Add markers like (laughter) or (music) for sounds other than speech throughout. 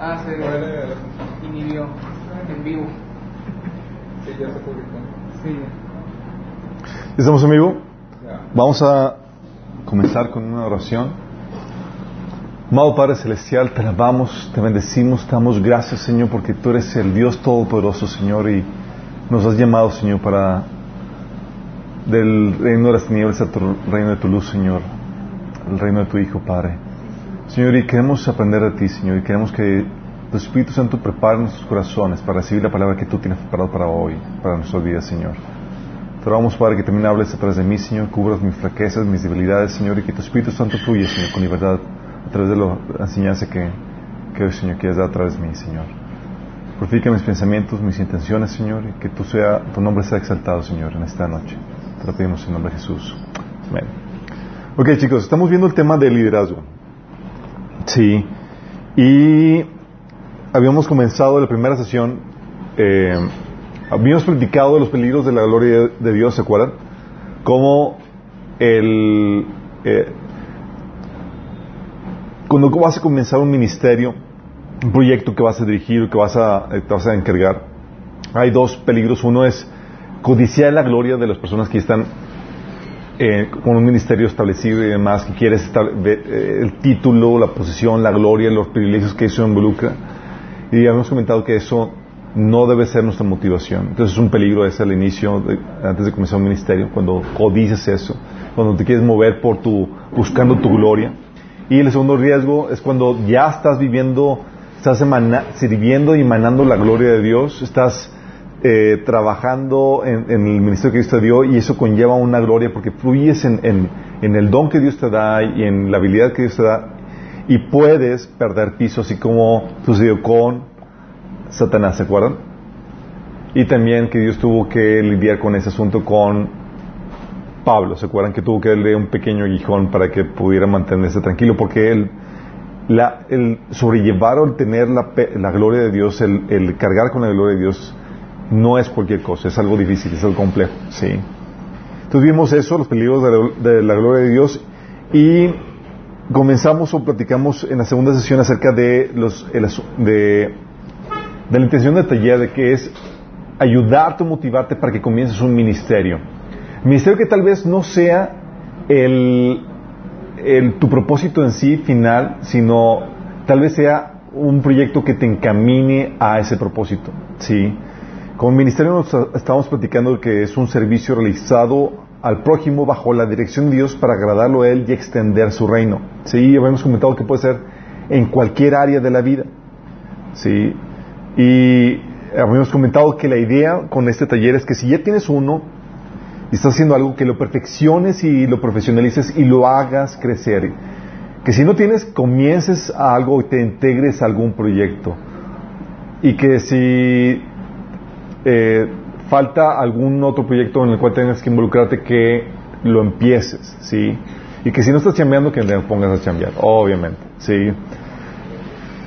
Ah, se inhibió en vivo. Sí, ya se publicó. Sí. ¿Estamos en vivo? Ya. Vamos a comenzar con una oración. Amado Padre Celestial, te alabamos, te bendecimos, te damos gracias, Señor, porque tú eres el Dios Todopoderoso, Señor, y nos has llamado, Señor, para del reino de las tinieblas a tu reino de tu luz, Señor, el reino de tu Hijo, Padre. Señor, y queremos aprender de ti, Señor, y queremos que tu Espíritu Santo prepare nuestros corazones para recibir la palabra que tú tienes preparado para hoy, para nuestros días, Señor. Te rogamos, que también hables a través de mí, Señor, cubras mis fraquezas, mis debilidades, Señor, y que tu Espíritu Santo fluya, Señor, con libertad a través de la enseñanza que, que hoy, Señor, quieres dar a través de mí, Señor. Purifica mis pensamientos, mis intenciones, Señor, y que tu nombre sea exaltado, Señor, en esta noche. Te lo pedimos en nombre de Jesús. Amén. Ok, chicos, estamos viendo el tema del liderazgo. Sí. Y habíamos comenzado la primera sesión, eh, habíamos platicado de los peligros de la gloria de Dios, ¿se acuerdan? Como el... eh, cuando vas a comenzar un ministerio, un proyecto que vas a dirigir o que vas a, eh, vas a encargar, hay dos peligros. Uno es codiciar la gloria de las personas que están eh, con un ministerio establecido y demás, que quieres estable- ve- eh, el título, la posición, la gloria, los privilegios que eso involucra. Y habíamos comentado que eso no debe ser nuestra motivación. Entonces es un peligro ese al inicio, de- antes de comenzar un ministerio, cuando codicias eso, cuando te quieres mover por tu, buscando tu gloria. Y el segundo riesgo es cuando ya estás viviendo, estás emana- sirviendo y emanando la gloria de Dios, estás eh, trabajando en, el ministerio que Dios te dio y eso conlleva una gloria porque fluyes en, el don que Dios te da y en la habilidad que Dios te da y puedes perder piso así como sucedió con Satanás, ¿se acuerdan? Y también que Dios tuvo que lidiar con ese asunto con Pablo, ¿se acuerdan? Que tuvo que darle un pequeño aguijón para que pudiera mantenerse tranquilo porque él la- el sobrellevar o el tener la, gloria de Dios, el cargar con la gloria de Dios, no es cualquier cosa, es algo difícil, es algo complejo, ¿sí? Entonces vimos eso, los peligros de la, gloria de Dios, y comenzamos o platicamos en la segunda sesión acerca de, los, de, de la intención de taller, de que es ayudarte o motivarte para que comiences un ministerio. Ministerio que tal vez no sea el, el- tu propósito en sí final, sino tal vez sea un proyecto que te encamine a ese propósito. ¿sí? Como ministerio nos estamos platicando que es un servicio realizado al prójimo bajo la dirección de Dios para agradarlo a Él y extender su reino. Sí, habíamos comentado que puede ser en cualquier área de la vida. Sí, y habíamos comentado que la idea con este taller es que si ya tienes uno y estás haciendo algo, que lo perfecciones y lo profesionalices y lo hagas crecer. Que si no tienes, comiences a algo y te integres a algún proyecto. Y que si eh, falta algún otro proyecto en el cual tengas que involucrarte, que lo empieces, ¿sí? Y que si no estás chambeando, que te pongas a chambear, obviamente, ¿sí?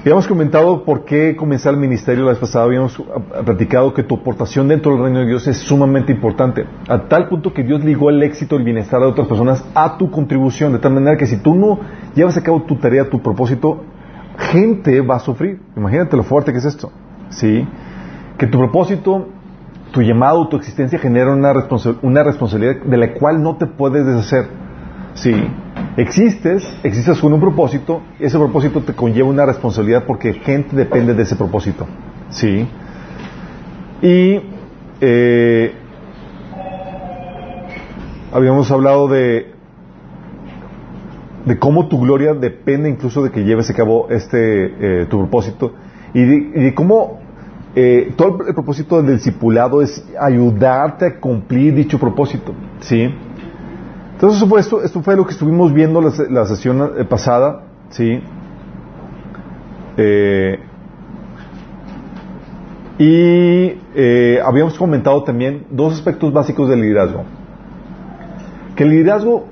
Habíamos comentado por qué comenzar el ministerio la vez pasada, habíamos ah, platicado que tu aportación dentro del reino de Dios es sumamente importante, a tal punto que Dios ligó el éxito y el bienestar de otras personas a tu contribución, de tal manera que si tú no llevas a cabo tu tarea, tu propósito, gente va a sufrir. Imagínate lo fuerte que es esto, ¿sí? Que tu propósito, tu llamado, tu existencia genera una, responsa- una responsabilidad de la cual no te puedes deshacer. Sí, existes, existes con un propósito, ese propósito te conlleva una responsabilidad porque gente depende de ese propósito. Sí. Y eh, habíamos hablado de de cómo tu gloria depende incluso de que lleves a cabo este eh, tu propósito y de cómo eh, todo el propósito del discipulado es ayudarte a cumplir dicho propósito, ¿sí? Entonces, eso fue, esto, esto fue lo que estuvimos viendo la, la sesión eh, pasada, ¿sí? Eh, y eh, habíamos comentado también dos aspectos básicos del liderazgo. Que el liderazgo,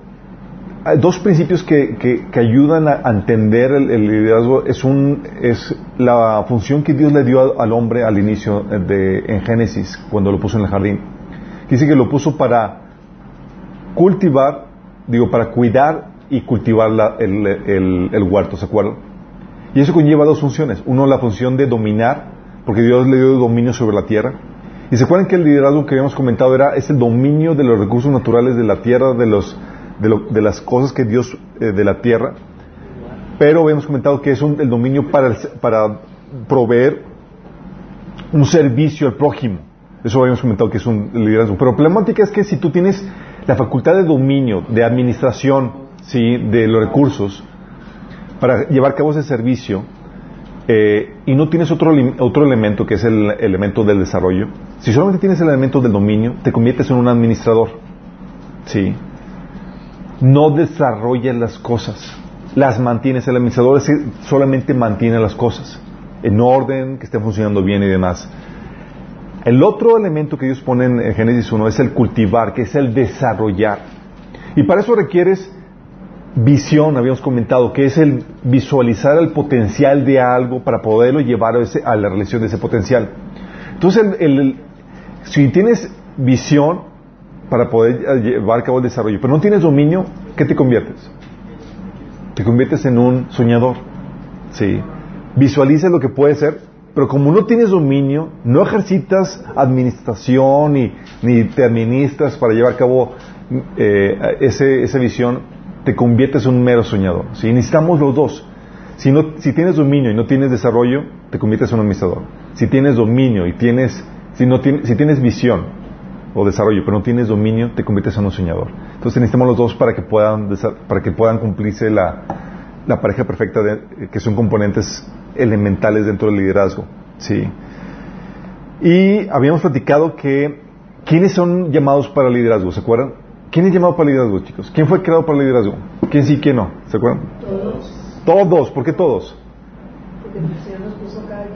dos principios que, que- ayudan a, entender el, liderazgo es, un, es la función que Dios le dio al hombre al inicio de, en Génesis, cuando lo puso en el jardín. Dice que lo puso para cultivar, digo, para cuidar y cultivar la- el, el- el huerto, ¿se acuerdan? Y eso conlleva dos funciones. Uno, la función de dominar, porque Dios le dio dominio sobre la tierra. Y se acuerdan que el liderazgo que habíamos comentado era es el dominio de los recursos naturales de la tierra, de los de, lo- de las cosas que Dios eh, de la tierra. Pero habíamos comentado que es un- el dominio para, el para proveer un servicio al prójimo. Eso habíamos comentado que es un liderazgo. Pero la problemática es que si tú tienes la facultad de dominio, de administración, ¿sí? de los recursos, para llevar a cabo ese servicio, eh, y no tienes otro, otro elemento que es el elemento del desarrollo, si solamente tienes el elemento del dominio, te conviertes en un administrador. ¿sí? No desarrollas las cosas, las mantienes. El administrador solamente mantiene las cosas en orden, que estén funcionando bien y demás. El otro elemento que Dios pone en Génesis 1 es el cultivar, que es el desarrollar. Y para eso requieres visión, habíamos comentado, que es el visualizar el potencial de algo para poderlo llevar a, ese- a la realización de ese potencial. Entonces, si tienes visión para poder eh, llevar a cabo el desarrollo, pero no tienes dominio, ¿qué te conviertes? Te conviertes en un soñador. Sí. Visualizas lo que puede ser, pero como no tienes dominio, no ejercitas administración ni, ni te administras para llevar a cabo eh, ese, esa visión, te conviertes en un mero soñador. ¿sí? Necesitamos los dos. Si, no, si tienes dominio y no tienes desarrollo, te conviertes en un administrador. Si tienes dominio y tienes, si, no si tienes visión o desarrollo, pero no tienes dominio, te conviertes en un soñador. Entonces necesitamos los dos para que puedan, para que puedan cumplirse la, la pareja perfecta, de- que son componentes elementales dentro del liderazgo. ¿sí? Y habíamos platicado que, ¿quiénes son llamados para liderazgo? ¿Se acuerdan? ¿Quién es llamado para liderazgo, chicos? ¿Quién fue creado para liderazgo? ¿Quién sí, quién no? ¿Se acuerdan? Todos. Todos, ¿por qué todos? Porque el Señor nos puso cada su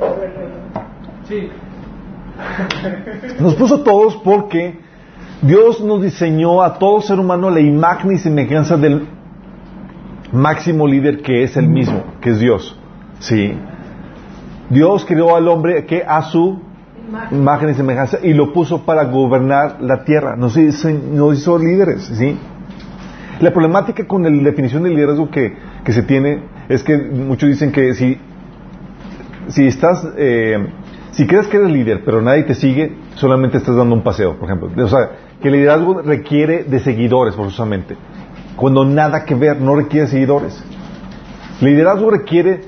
responsabilidad. Reino. Sí. Nos puso todos porque Dios nos diseñó a todo ser humano la imagen y semejanza del máximo líder que es el mismo, que es Dios. Sí. Dios creó al hombre que a su Imagen. imagen y semejanza y lo puso para gobernar la tierra. Nos hizo, nos hizo líderes, ¿sí? La problemática con la definición de liderazgo que, que se tiene es que muchos dicen que si, si estás, eh, si crees que eres líder pero nadie te sigue, solamente estás dando un paseo, por ejemplo. O sea, que el liderazgo requiere de seguidores forzosamente, cuando nada que ver, no requiere seguidores. Liderazgo requiere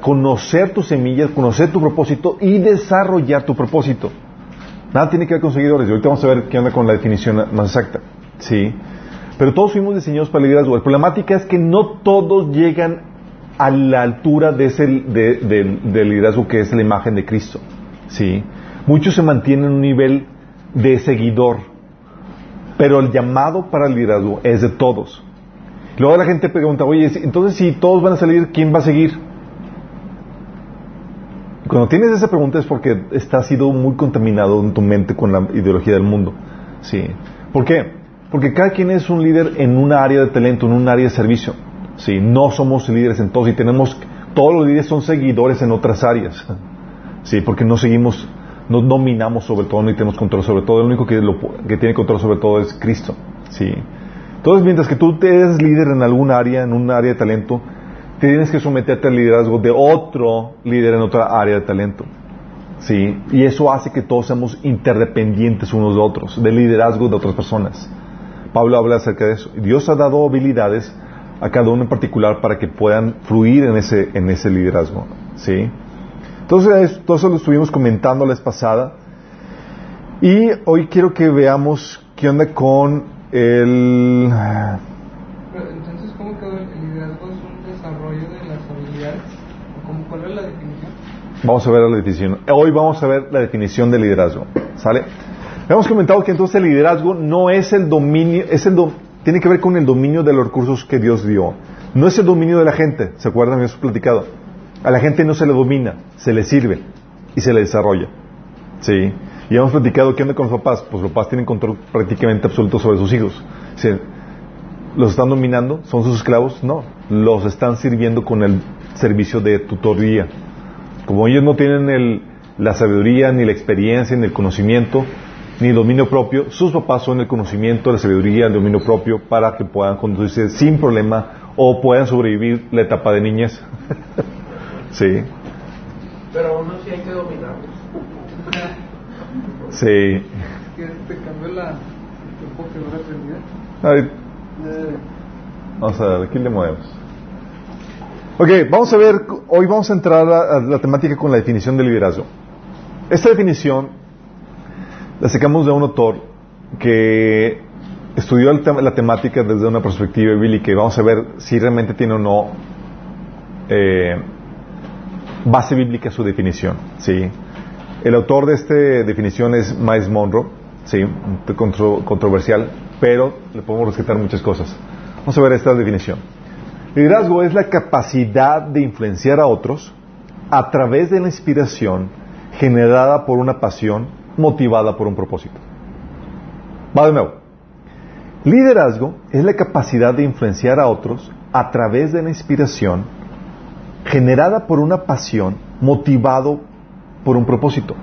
conocer tus semillas, conocer tu propósito y desarrollar tu propósito. Nada tiene que ver con seguidores. Y ahorita vamos a ver qué onda con la definición más exacta. Sí. Pero todos fuimos diseñados para el liderazgo. La problemática es que no todos llegan a la altura de ese, de- del- liderazgo que es la imagen de Cristo. Sí. Muchos se mantienen en un nivel de seguidor. Pero el llamado para el liderazgo es de todos. Luego la gente pregunta, oye, entonces si todos van a salir, ¿quién va a seguir? Cuando tienes esa pregunta es porque está sido muy contaminado en tu mente con la ideología del mundo. Sí. ¿Por qué? Porque cada quien es un líder en una área de talento, en un área de servicio. Sí. No somos líderes en todos y tenemos, todos los líderes son seguidores en otras áreas. Sí, porque no seguimos, no dominamos sobre todo, ni tenemos control sobre todo. El único que, tiene control sobre todo es Cristo. Sí. Entonces, mientras que tú eres líder en algún área, en un área de talento, tienes que someterte al liderazgo de otro líder en otra área de talento. ¿Sí? Y eso hace que todos seamos interdependientes unos de otros, del liderazgo de otras personas. Pablo habla acerca de eso. Dios ha dado habilidades a cada uno en particular para que puedan fluir en ese, en ese liderazgo. ¿Sí? Entonces, todo eso lo estuvimos comentando la vez pasada. Y hoy quiero que veamos qué onda con el... Pero, entonces, ¿cómo quedó el liderazgo? ¿Es un desarrollo de las habilidades? ¿O cómo, ¿Cuál es la definición? Vamos a ver la definición. Hoy vamos a ver la definición de liderazgo. ¿Sale? Hemos comentado que entonces el liderazgo no es el dominio, es el do- tiene que ver con el dominio de los recursos que Dios dio. No es el dominio de la gente, ¿se acuerdan? Habíamos platicado. A la gente no se le domina, se le sirve y se le desarrolla. ¿Sí? Y hemos platicado qué onda con los papás. Pues los papás tienen control prácticamente absoluto sobre sus hijos. ¿Los están dominando? ¿Son sus esclavos? No. Los están sirviendo con el servicio de tutoría. Como ellos no tienen la sabiduría, ni la experiencia, ni el conocimiento, ni dominio propio, sus papás son el conocimiento, la sabiduría, el dominio propio para que puedan conducirse sin problema o puedan sobrevivir la etapa de niñez. (laughs) sí, Pero aún así hay que dominarlos. sí. Te cambió la. Ay, Vamos a ver, aquí le movemos. Ok, vamos a ver, hoy vamos a entrar a, a la temática con la definición de liderazgo. Esta definición la sacamos de un autor que estudió la temática desde una perspectiva bíblica y vamos a ver si realmente tiene o no eh, base bíblica su definición. ¿sí? El autor de esta definición es Miles Monroe, ¿sí? contro- controversial, pero le podemos rescatar muchas cosas. Vamos a ver esta definición. Liderazgo es la capacidad de influenciar a otros a través de la inspiración generada por una pasión motivada por un propósito. Va de nuevo. Liderazgo es la capacidad de influenciar a otros a través de la inspiración generada por una pasión motivado por un propósito.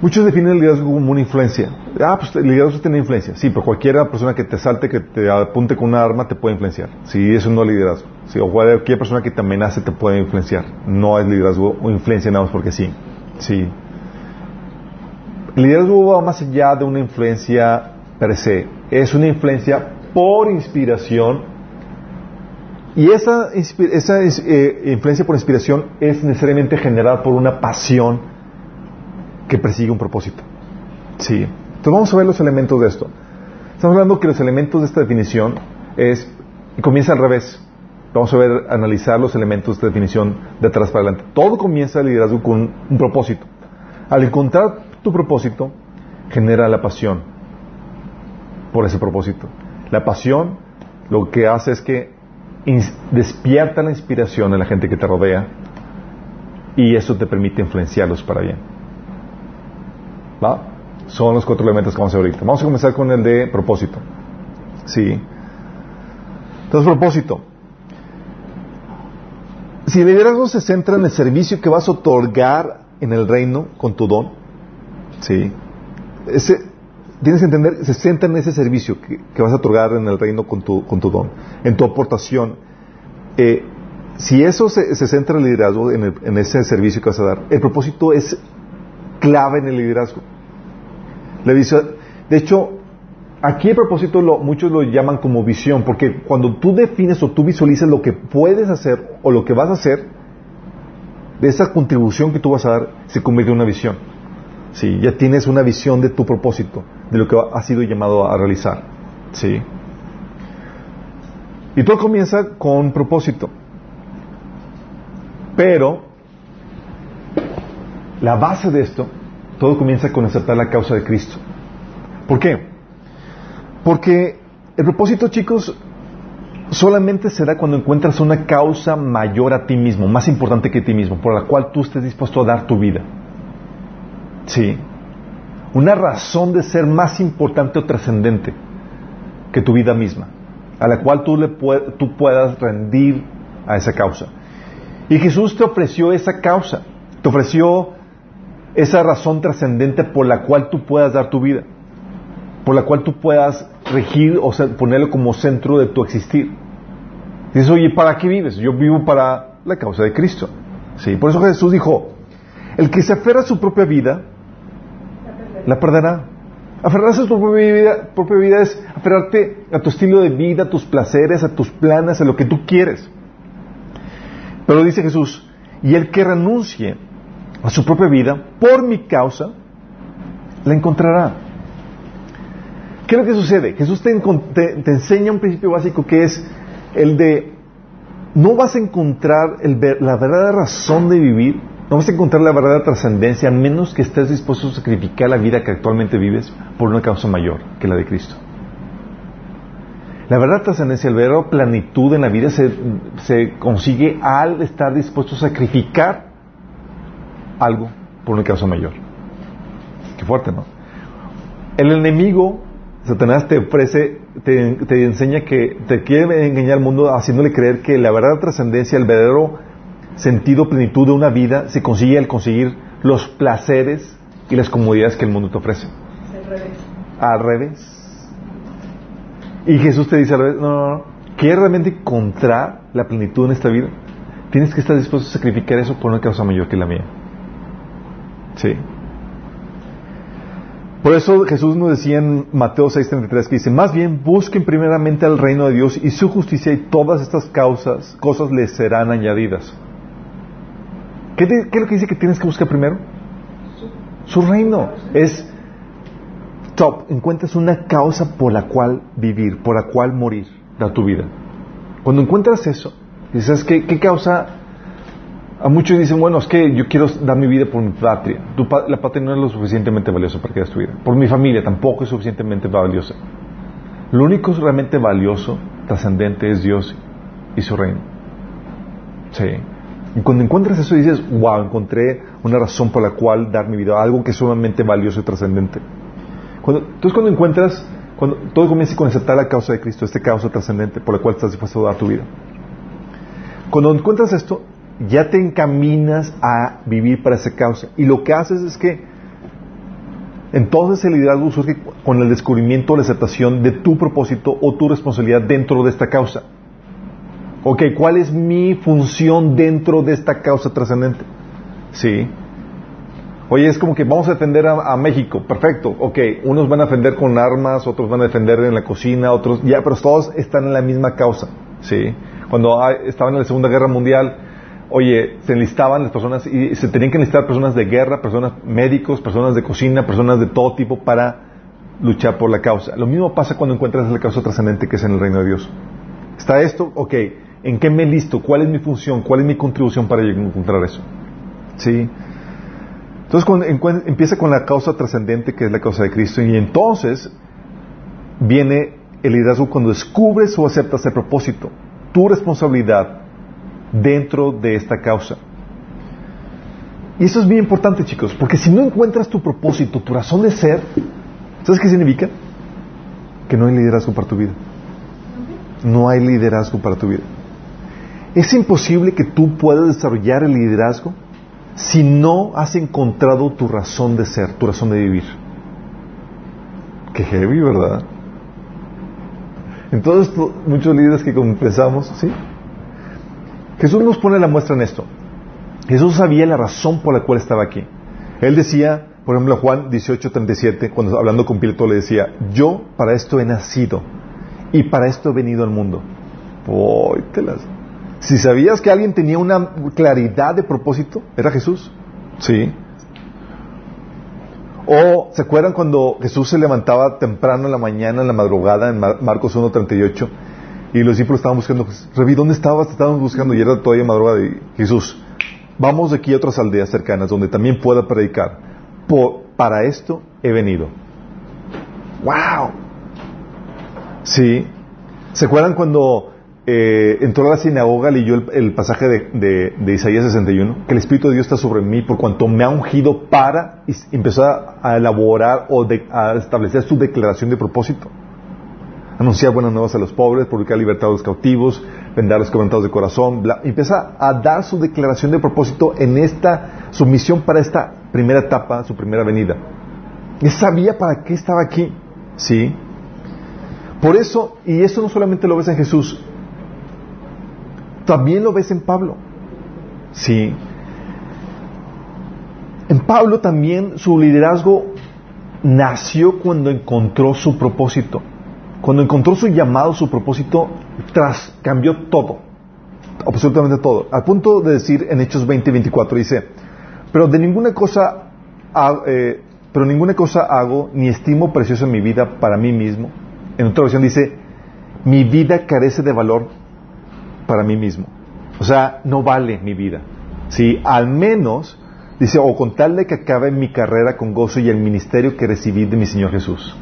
Muchos definen el liderazgo como una influencia. Ah, pues el liderazgo tiene influencia. Sí, pero cualquier persona que te salte, que te apunte con una arma, te puede influenciar. Sí, eso no es liderazgo. Sí, o cualquier persona que te amenace te puede influenciar. No es liderazgo o influencia nada más porque sí. Sí. El liderazgo va más allá de una influencia per se. Es una influencia por inspiración. Y esa, esa eh, influencia por inspiración es necesariamente generada por una pasión que persigue un propósito. Sí. Entonces vamos a ver los elementos de esto. Estamos hablando que los elementos de esta definición es, comienza al revés. Vamos a ver, analizar los elementos de esta definición de atrás para adelante. Todo comienza el liderazgo con un propósito. Al encontrar tu propósito, genera la pasión por ese propósito. La pasión lo que hace es que despierta la inspiración en la gente que te rodea y eso te permite influenciarlos para bien. ¿Va? Son los cuatro elementos que vamos a ver ahorita. Vamos a comenzar con el de propósito. Sí. Entonces, propósito. Si el liderazgo se centra en el servicio que vas a otorgar en el reino con tu don, sí. Ese, tienes que entender, se centra en ese servicio que, que vas a otorgar en el reino con tu, con tu don, en tu aportación. Eh, si eso se, se centra en el liderazgo, en, el- en ese servicio que vas a dar, el propósito es clave en el liderazgo. La visa- de hecho, aquí el propósito lo- muchos lo llaman como visión, porque cuando tú defines o tú visualizas lo que puedes hacer o lo que vas a hacer, de esa contribución que tú vas a dar, se convierte en una visión. Sí, ya tienes una visión de tu propósito, de lo que has sido llamado a realizar. Sí. Y todo comienza con propósito. Pero la base de esto, todo comienza con aceptar la causa de Cristo. ¿Por qué? Porque el propósito, chicos, solamente se da cuando encuentras una causa mayor a ti mismo, más importante que ti mismo, por la cual tú estés dispuesto a dar tu vida. Sí. Una razón de ser más importante o trascendente que tu vida misma, a la cual tú, le tú puedas rendir a esa causa. Y Jesús te ofreció esa causa, te ofreció esa razón trascendente por la cual tú puedas dar tu vida, por la cual tú puedas regir o ponerlo como centro de tu existir. Dices, oye, ¿para qué vives? Yo vivo para la causa de Cristo. Sí, por eso Jesús dijo, el que se aferra a su propia vida, la perderá. Aferrarse a tu propia vida, propia vida es aferrarte a tu estilo de vida, a tus placeres, a tus planes, a lo que tú quieres. Pero dice Jesús, y el que renuncie a su propia vida por mi causa, la encontrará. ¿Qué es lo que sucede? Jesús te, te- enseña un principio básico que es el de no vas a encontrar la verdadera razón de vivir, no vas a encontrar la verdadera trascendencia a menos que estés dispuesto a sacrificar la vida que actualmente vives por una causa mayor que la de Cristo. La verdadera trascendencia, la verdadera plenitud en la vida se, se consigue al estar dispuesto a sacrificar algo por una causa mayor. Qué fuerte, ¿no? El enemigo, Satanás, te ofrece, te, te enseña que te quiere engañar al mundo haciéndole creer que la verdadera trascendencia, el verdadero sentido, plenitud de una vida se consigue al conseguir los placeres y las comodidades que el mundo te ofrece. Al revés. Y Jesús te dice al revés, no, no, no, ¿quieres realmente encontrar la plenitud en esta vida? Tienes que estar dispuesto a sacrificar eso por una causa mayor que la mía. Sí. Por eso Jesús nos decía en Mateo 6:33 que dice, más bien busquen primeramente al reino de Dios y su justicia y todas estas causas, cosas les serán añadidas. ¿Qué, te- qué es lo que dice que tienes que buscar primero? Su reino. Es top. Encuentras una causa por la cual vivir, por la cual morir, da tu vida. Cuando encuentras eso, dices, ¿qué, qué causa? A muchos dicen, bueno, es que yo quiero dar mi vida por mi patria. Tu la patria no es lo suficientemente valiosa para que des tu vida. Por mi familia tampoco es suficientemente valiosa. Lo único realmente valioso, trascendente, es Dios y su reino. Sí. Y cuando encuentras eso dices, wow, encontré una razón por la cual dar mi vida, algo que es sumamente valioso y trascendente. Cuando, entonces cuando encuentras, cuando todo comienza con aceptar la causa de Cristo, esta causa trascendente por la cual estás dispuesto a dar tu vida. Cuando encuentras esto, ya te encaminas a vivir para esa causa. Y lo que haces es que entonces el liderazgo surge con el descubrimiento o la aceptación de tu propósito o tu responsabilidad dentro de esta causa. Ok, ¿cuál es mi función dentro de esta causa trascendente? Sí. Oye, es como que vamos a defender a, México, perfecto, ok, unos van a defender con armas, otros van a defender en la cocina, otros, ya, pero todos están en la misma causa, ¿sí? Cuando estaban en la Segunda Guerra Mundial, oye, se enlistaban las personas y se tenían que enlistar personas de guerra, personas médicos, personas de cocina, personas de todo tipo para luchar por la causa. Lo mismo pasa cuando encuentras la causa trascendente que es en el reino de Dios. Está esto, ok, ¿en qué me listo? ¿Cuál es mi función? ¿Cuál es mi contribución para encontrar eso? ¿Sí? Entonces empieza con la causa trascendente que es la causa de Cristo y entonces viene el liderazgo cuando descubres o aceptas el propósito, tu responsabilidad dentro de esta causa. Y eso es bien importante chicos, porque si no encuentras tu propósito, tu razón de ser, ¿sabes qué significa? Que no hay liderazgo para tu vida. No hay liderazgo para tu vida. Es imposible que tú puedas desarrollar el liderazgo si no has encontrado tu razón de ser, tu razón de vivir. Qué heavy, ¿verdad? Entonces, to- muchos líderes que pensamos, ¿sí? Jesús nos pone la muestra en esto. Jesús sabía la razón por la cual estaba aquí. Él decía, por ejemplo, Juan 18:37, cuando hablando con Pilato le decía, yo para esto he nacido y para esto he venido al mundo. Uy, te las- Si sabías que alguien tenía una claridad de propósito, era Jesús. Sí. O, ¿se acuerdan cuando Jesús se levantaba temprano en la mañana, en la madrugada, en Mar- Marcos 1.38, y los discípulos estaban buscando, Revi, ¿dónde estabas? Te estábamos buscando, y era todavía madrugada, y Jesús, vamos de aquí a otras aldeas cercanas donde también pueda predicar. Por- para esto he venido. ¡Wow! Sí. ¿Se acuerdan cuando eh, entró a la sinagoga, leyó el, pasaje de, de- de Isaías 61? Que el Espíritu de Dios está sobre mí por cuanto me ha ungido para y empezó a, elaborar o de- a establecer su declaración de propósito. Anunciar buenas nuevas a los pobres, publicar libertad a los cautivos, vender a los quebrantados de corazón. bla- empieza a dar su declaración de propósito en esta, su misión para esta primera etapa, su primera venida. Él sabía para qué estaba aquí. ¿Sí? Por eso, y eso no solamente lo ves en Jesús, también lo ves en Pablo. Sí. En Pablo también su liderazgo nació cuando encontró su propósito. Cuando encontró su llamado, su propósito, tras cambió todo. Absolutamente todo. Al punto de decir en Hechos 20 y 24 dice, pero de ninguna cosa, eh, pero ninguna cosa hago ni estimo preciosa en mi vida para mí mismo. En otra versión dice, mi vida carece de valor para mí mismo. O sea, no vale mi vida. Sí, al menos, dice, o con tal de que acabe mi carrera con gozo y el ministerio que recibí de mi Señor Jesús.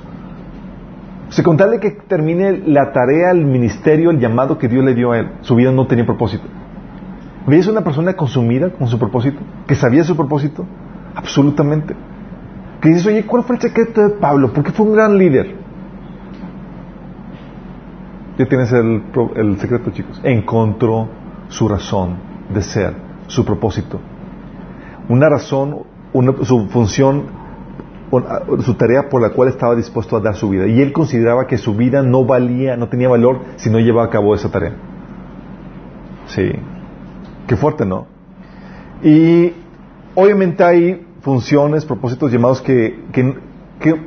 O sea, con tal de que termine la tarea, el ministerio, el llamado que Dios le dio a él, su vida no tenía propósito. ¿Veis una persona consumida con su propósito? ¿Que sabía su propósito? Absolutamente. Que dices, oye, ¿cuál fue el secreto de Pablo? ¿Por qué fue un gran líder? Ya tienes el, el secreto, chicos. Encontró su razón de ser, su propósito. Una razón, una- su función su tarea por la cual estaba dispuesto a dar su vida. Y él consideraba que su vida no valía, no tenía valor si no llevaba a cabo esa tarea. Sí. Qué fuerte, ¿no? Y obviamente hay funciones, propósitos llamados que, que, que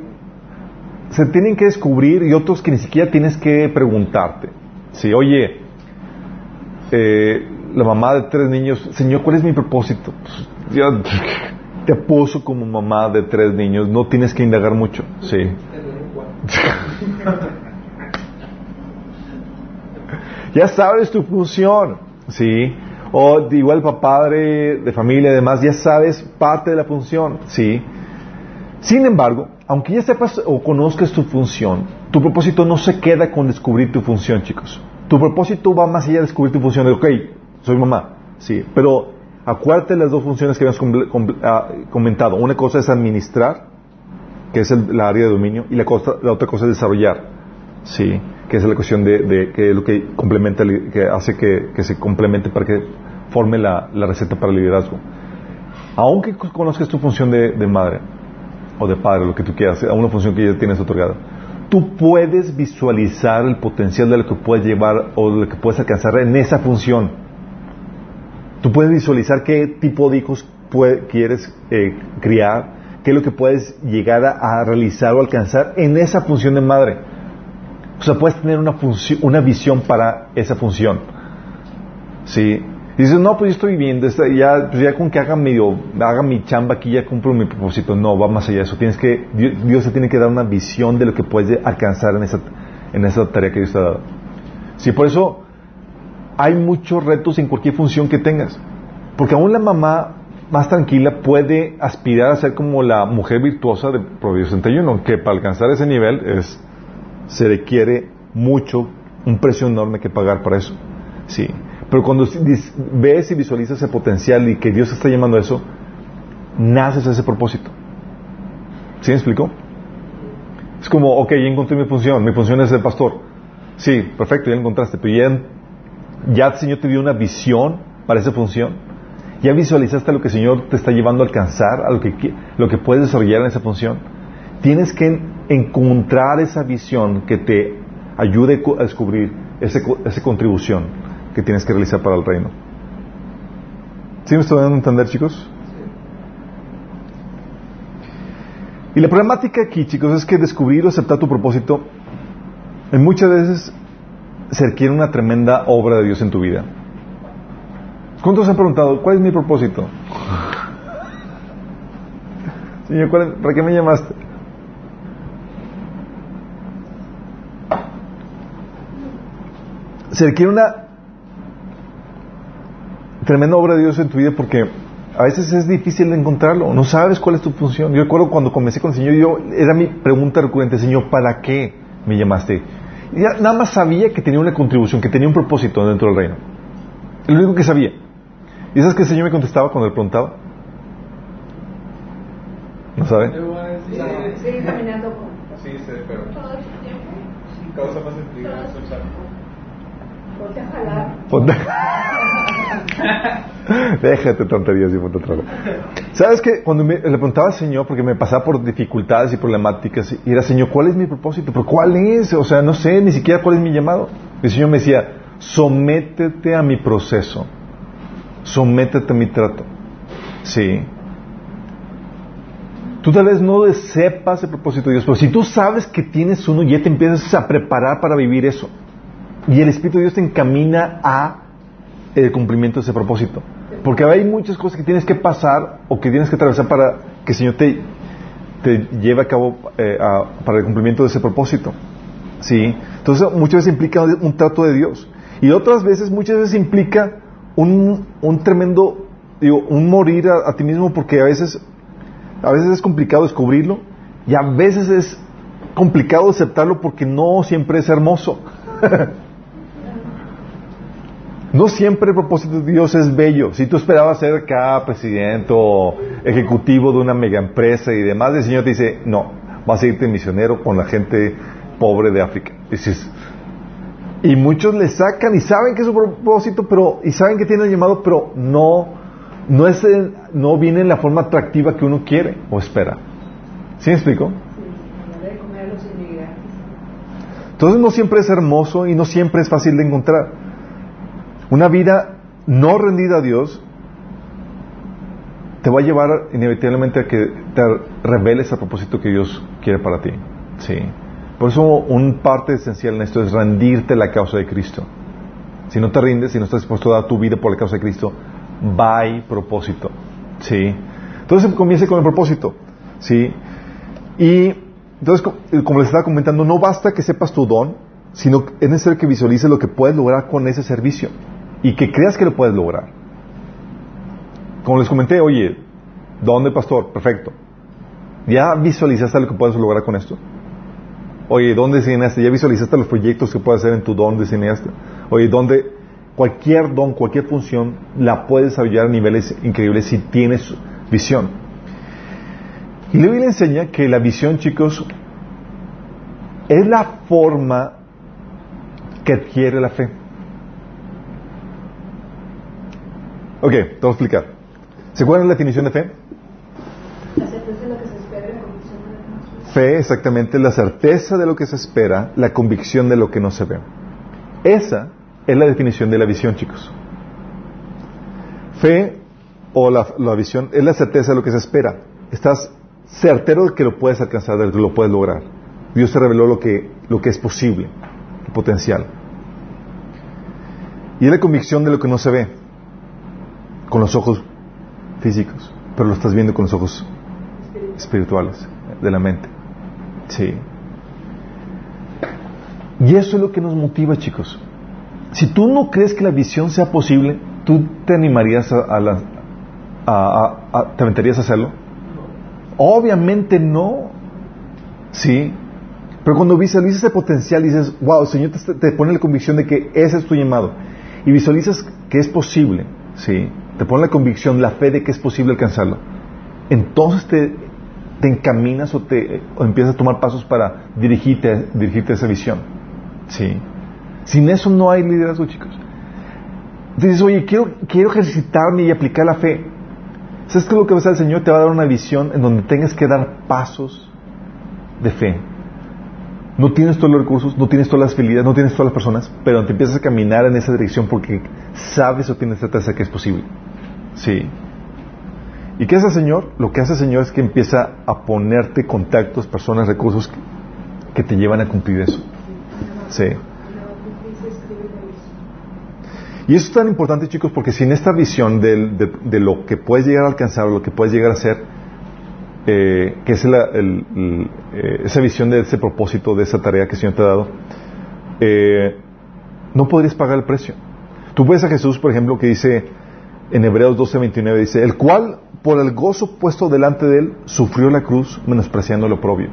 se tienen que descubrir y otros que ni siquiera tienes que preguntarte. Sí, oye, eh, la mamá de tres niños, Señor, ¿cuál es mi propósito? Pues, ya (laughs) te puso como mamá de tres niños, no tienes que indagar mucho. Sí. (laughs) ya sabes tu función, ¿sí? O igual para padre de familia, además, ya sabes parte de la función, ¿sí? Sin embargo, aunque ya sepas o conozcas tu función, tu propósito no se queda con descubrir tu función, chicos. Tu propósito va más allá de descubrir tu función. De, ok, soy mamá, sí, pero acuérdate las dos funciones que habíamos ah, comentado. Una cosa es administrar, que es el, la área de dominio, y la, cosa, la otra cosa es desarrollar, sí, que es la cuestión de, de que es lo que complementa, que hace que, se complemente para que forme la, receta para el liderazgo. Aunque conozcas tu función de madre o de padre, lo que tú quieras, a una función que ya tienes otorgada, tú puedes visualizar el potencial de lo que puedes llevar o de lo que puedes alcanzar en esa función. Tú puedes visualizar qué tipo de hijos quieres eh, criar, qué es lo que puedes llegar a, a, realizar o alcanzar en esa función de madre. O sea, puedes tener una, una visión para esa función. ¿Sí? Y dices, no, pues yo estoy viviendo, ya, pues ya con que haga, medio, haga mi chamba aquí, ya cumplo mi propósito. No, va más allá de eso. Tienes que, Dios, Dios te tiene que dar una visión de lo que puedes alcanzar en esa, en esa tarea que Dios te ha dado. Sí, por eso hay muchos retos en cualquier función que tengas. Porque aún la mamá más tranquila puede aspirar a ser como la mujer virtuosa de Proverbios 61, que para alcanzar ese nivel es, se requiere mucho, un precio enorme que pagar para eso. Sí. Pero cuando ves y visualizas ese potencial y que Dios está llamando a eso, naces a ese propósito. ¿Sí me explico? Es como, ok, ya encontré mi función, mi función es el pastor. Sí, perfecto, ya encontraste, pero ya, ya el Señor te dio una visión para esa función. Ya visualizaste lo que el Señor te está llevando a alcanzar, a lo que, lo que puedes desarrollar en esa función. Tienes que encontrar esa visión que te ayude a descubrir ese, esa contribución que tienes que realizar para el reino. ¿Sí me estoy dando a entender, chicos? Y la problemática aquí, chicos, es que descubrir o aceptar tu propósito en muchas veces se requiere una tremenda obra de Dios en tu vida. ¿Cuántos se han preguntado, cuál es mi propósito? (laughs) Señor, ¿para qué me llamaste? Se requiere una tremenda obra de Dios en tu vida porque a veces es difícil encontrarlo, no sabes cuál es tu función. Yo recuerdo cuando comencé con el Señor, yo era mi pregunta recurrente, Señor, ¿para qué me llamaste? Y ya nada más sabía que tenía una contribución, que tenía un propósito dentro del reino. Es lo único que sabía. ¿Y sabes que el Señor me contestaba cuando le preguntaba? ¿No sabe? Sigue caminando con... Sí, sí, pero... Todo el tiempo. Causa más sentido. Ponte a jalar. (laughs) Déjate tonterías y ponte otra vez. ¿Sabes que Cuando me- le preguntaba al Señor, porque me pasaba por dificultades y problemáticas, y era, Señor, ¿cuál es mi propósito? ¿Pero cuál es? O sea, no sé ni siquiera cuál es mi llamado. El Señor me decía, sométete a mi proceso. Sométete a mi trato. Sí. Tú tal vez no sepas el propósito de Dios, pero si tú sabes que tienes uno, ya te empiezas a preparar para vivir eso. Y el Espíritu de Dios te encamina a el cumplimiento de ese propósito. Porque hay muchas cosas que tienes que pasar o que tienes que atravesar para que el Señor te, te lleve a cabo eh, para el cumplimiento de ese propósito. ¿Sí? Entonces muchas veces implica un trato de Dios. Y otras veces, muchas veces implica un, un tremendo, digo, un morir a, a ti mismo porque a veces, a veces es complicado descubrirlo y a veces es complicado aceptarlo porque no siempre es hermoso. (laughs) No siempre el propósito de Dios es bello. Si tú esperabas ser acá presidente o ejecutivo de una mega empresa y demás, el Señor te dice, no, vas a irte misionero con la gente pobre de África. Dices, y muchos le sacan y saben que es su propósito, pero, y saben que tiene el llamado, pero no, no es el- no viene en la forma atractiva que uno quiere o espera. ¿Sí me explico? Entonces no siempre es hermoso y no siempre es fácil de encontrar. Una vida no rendida a Dios te va a llevar inevitablemente a que te reveles a propósito que Dios quiere para ti. Sí. Por eso un parte esencial en esto es rendirte la causa de Cristo. Si no te rindes, si no estás dispuesto a dar tu vida por la causa de Cristo, by propósito. ¿Sí? Entonces comience con el propósito. ¿Sí? Y entonces, co- como les estaba comentando, no basta que sepas tu don, sino es necesario que visualices lo que puedes lograr con ese servicio y que creas que lo puedes lograr. Como les comenté, oye, ¿dónde pastor? Perfecto. ¿Ya visualizaste lo que puedes lograr con esto? Oye, ¿dónde diseñaste? ¿Ya visualizaste los proyectos que puedes hacer en tu don diseñaste? Oye, ¿dónde cualquier don, cualquier función la puedes desarrollar a niveles increíbles si tienes visión? Y la Biblia enseña que la visión, chicos, es la forma que adquiere la fe. Ok, te voy a explicar. ¿Se acuerdan de la definición de fe? La certeza de lo que se espera y la convicción de lo que no se ve. Fe, exactamente, la certeza de lo que se espera, la convicción de lo que no se ve. Esa es la definición de la visión, chicos. Fe o la, la visión es la certeza de lo que se espera. Estás certero de que lo puedes alcanzar, de que lo puedes lograr. Dios te reveló lo que, lo que es posible, el potencial. Y es la convicción de lo que no se ve con los ojos físicos, pero lo estás viendo con los ojos espirituales de la mente. Sí. Y eso es lo que nos motiva, chicos. Si tú no crees que la visión sea posible, ¿tú te animarías a, a la- a- te aventarías a hacerlo? Obviamente no. Sí. Pero cuando visualizas ese potencial, dices, wow, el Señor te, te pone la convicción de que ese es tu llamado. Y visualizas que es posible. Sí. Te pone la convicción, la fe de que es posible alcanzarlo. Entonces te, te encaminas o, te, o empiezas a tomar pasos para dirigirte, dirigirte a esa visión. Sí. Sin eso no hay liderazgo, chicos. Dices, oye, quiero, quiero ejercitarme y aplicar la fe. ¿Sabes qué es lo que va a hacer el Señor? Te va a dar una visión en donde tengas que dar pasos de fe. No tienes todos los recursos, no tienes todas las habilidades, no tienes todas las personas, pero te empiezas a caminar en esa dirección porque sabes o tienes certeza que es posible. Sí. ¿Y qué hace el Señor? Lo que hace el Señor es que empieza a ponerte contactos, personas, recursos que, te llevan a cumplir eso. Sí. Y eso es tan importante, chicos, porque sin esta visión de, de lo que puedes llegar a alcanzar, lo que puedes llegar a ser, eh, que es la- eh, esa visión de ese propósito, de esa tarea que el Señor te ha dado, eh, no podrías pagar el precio. Tú ves a Jesús, por ejemplo, que dice en Hebreos 12:29, dice, el cual por el gozo puesto delante de él sufrió la cruz, menospreciando lo propio.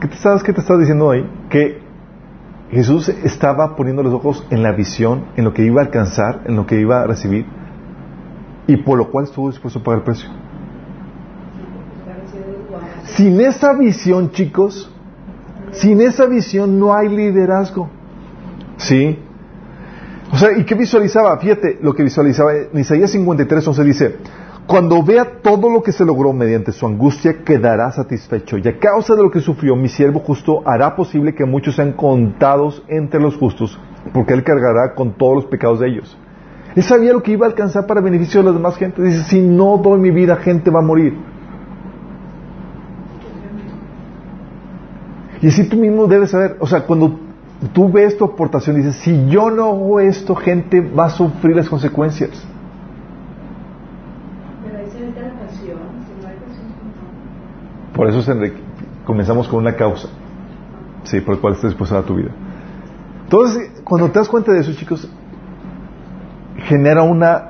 ¿Qué te, ¿Sabes qué te estás diciendo ahí? Que Jesús estaba poniendo los ojos en la visión, en lo que iba a alcanzar, en lo que iba a recibir, y por lo cual estuvo dispuesto a pagar el precio. Sin esa visión, chicos, sin esa visión no hay liderazgo. ¿Sí? O sea, ¿y qué visualizaba? Fíjate lo que visualizaba. En Isaías 53, 11 dice, cuando vea todo lo que se logró mediante su angustia, quedará satisfecho. Y a causa de lo que sufrió, mi siervo justo hará posible que muchos sean contados entre los justos, porque él cargará con todos los pecados de ellos. Él sabía lo que iba a alcanzar para beneficio de las demás gente. Dice, si no doy mi vida, gente va a morir. Y así tú mismo debes saber, o sea, cuando tú ves tu aportación, dices, si yo no hago esto, gente va a sufrir las consecuencias. Por eso se- comenzamos con una causa, sí, por la cual estás dispuesto a dar tu vida. Entonces, cuando te das cuenta de eso, chicos, genera una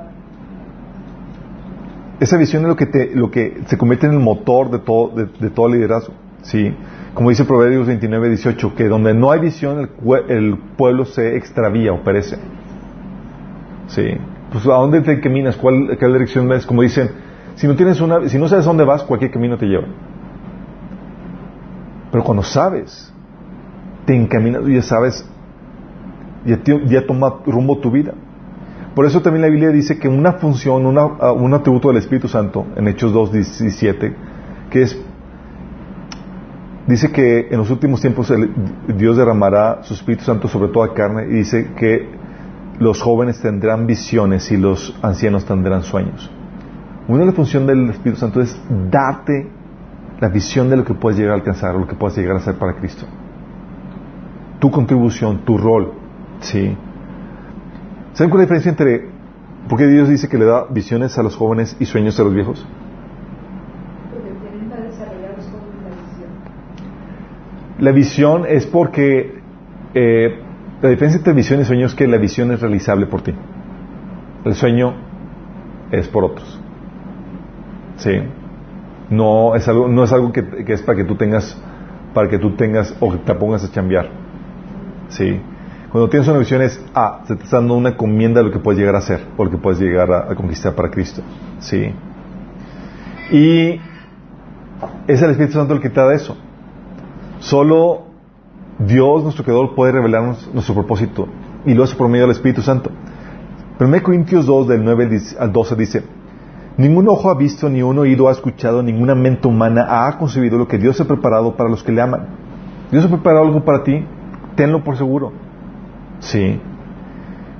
esa visión es lo que te, lo que se convierte en el motor de todo, de, de todo liderazgo, sí. Como dice Proverbios 29, 18, que donde no hay visión el, el pueblo se extravía o perece. Sí. Pues a dónde te caminas, cuál, qué dirección ves, como dicen, si no tienes una, si no sabes dónde vas, cualquier camino te lleva. Pero cuando sabes, te encaminas ya sabes, ya, toma rumbo tu vida. Por eso también la Biblia dice que una función, una, un atributo del Espíritu Santo, en Hechos 2, 17, que es, dice que en los últimos tiempos Dios derramará su Espíritu Santo sobre toda carne y dice que los jóvenes tendrán visiones y los ancianos tendrán sueños. Una de las funciones del Espíritu Santo es darte la visión de lo que puedes llegar a alcanzar, lo que puedes llegar a hacer para Cristo. Tu contribución, tu rol, ¿sí? ¿Saben cuál es la diferencia entre por qué Dios dice que le da visiones a los jóvenes y sueños a los viejos? Porque tienen para desarrollarlos con la visión. La visión es porque eh, la diferencia entre visión y sueño es que la visión es realizable por ti. El sueño es por otros. Sí. No es algo, no es algo que, es para que tú tengas, para que tú tengas o que te pongas a chambear. Sí. Cuando tienes una visión es, ah, se te está dando una encomienda de lo que puedes llegar a hacer o lo que puedes llegar a, a conquistar para Cristo. Sí. Y es el Espíritu Santo el que te da eso. Solo Dios, nuestro Creador, puede revelarnos nuestro propósito y lo hace por medio del Espíritu Santo. 1 Corintios 2, del 9 al 10 al 12 dice, Ningún ojo ha visto, ni un oído ha escuchado, ninguna mente humana ha concebido lo que Dios ha preparado para los que le aman. Dios ha preparado algo para ti, tenlo por seguro. Sí.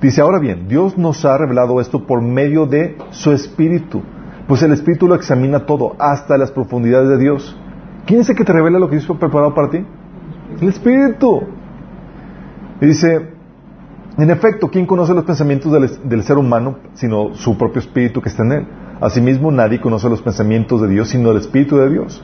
Dice, ahora bien, Dios nos ha revelado esto por medio de su Espíritu, pues el Espíritu lo examina todo, hasta las profundidades de Dios. ¿Quién es el que te revela lo que Dios ha preparado para ti? El Espíritu. Y dice, en efecto, ¿quién conoce los pensamientos del, del ser humano sino su propio Espíritu que está en él? Asimismo, nadie conoce los pensamientos de Dios sino el Espíritu de Dios.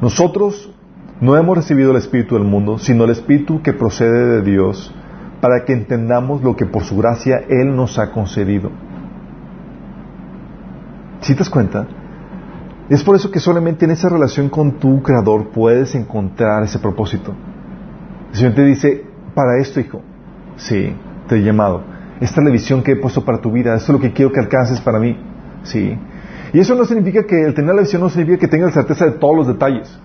Nosotros no hemos recibido el Espíritu del mundo, sino el Espíritu que procede de Dios, para que entendamos lo que por su gracia Él nos ha concedido. ¿Sí te das cuenta? Es por eso que solamente en esa relación con tu Creador puedes encontrar ese propósito. El Señor te dice, para esto, hijo, sí, te he llamado. Esta es la visión que he puesto para tu vida, esto es lo que quiero que alcances para mí. Sí. Y eso no significa que el tener la visión no significa que tengas certeza de todos los detalles.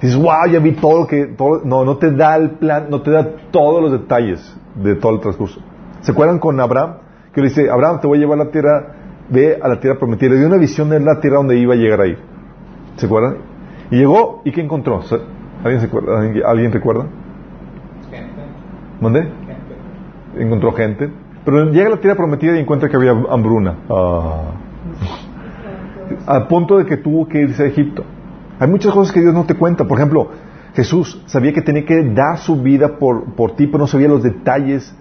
Dices, wow, ya vi todo lo que... Todo... No, no te da el plan, no te da todos los detalles de todo el transcurso. ¿Se acuerdan con Abraham? Que le dice, Abraham, te voy a llevar a la tierra, ve a la tierra prometida. Le dio una visión de la tierra donde iba a llegar ahí. ¿Se acuerdan? Y llegó, ¿y qué encontró? ¿Alguien, se acuerda? ¿Alguien, ¿alguien recuerda? Gente. ¿Dónde? Gente. Encontró gente. Pero llega a la tierra prometida y encuentra que había hambruna. Ah. Al punto de que tuvo que irse a Egipto. Hay muchas cosas que Dios no te cuenta. Por ejemplo, Jesús sabía que tenía que dar su vida por, por ti, pero no sabía los detalles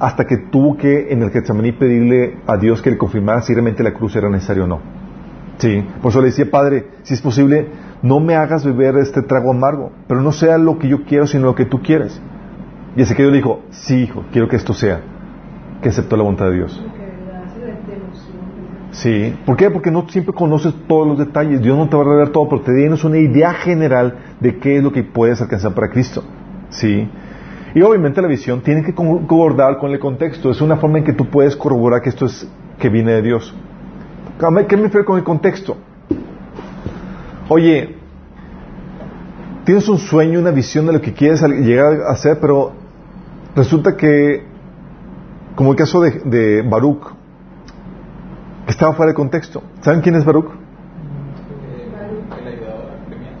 hasta que tuvo que en el Getsemaní pedirle a Dios que le confirmara si realmente la cruz era necesaria o no. Sí, por eso le decía, Padre, si es posible, no me hagas beber este trago amargo, pero no sea lo que yo quiero, sino lo que tú quieres. Y Ezequiel le dijo, sí, hijo, quiero que esto sea, que aceptó la voluntad de Dios. Sí, ¿por qué? Porque no siempre conoces todos los detalles, Dios no te va a revelar todo, pero te tienes una idea general de qué es lo que puedes alcanzar para Cristo. Sí. Y obviamente la visión tiene que concordar con el contexto, es una forma en que tú puedes corroborar que esto es que viene de Dios. ¿Qué me refiero con el contexto? Oye, tienes un sueño, una visión de lo que quieres llegar a hacer, pero resulta que, como el caso de, de Baruch, que estaba fuera de contexto. ¿Saben quién es Baruch? Jeremías.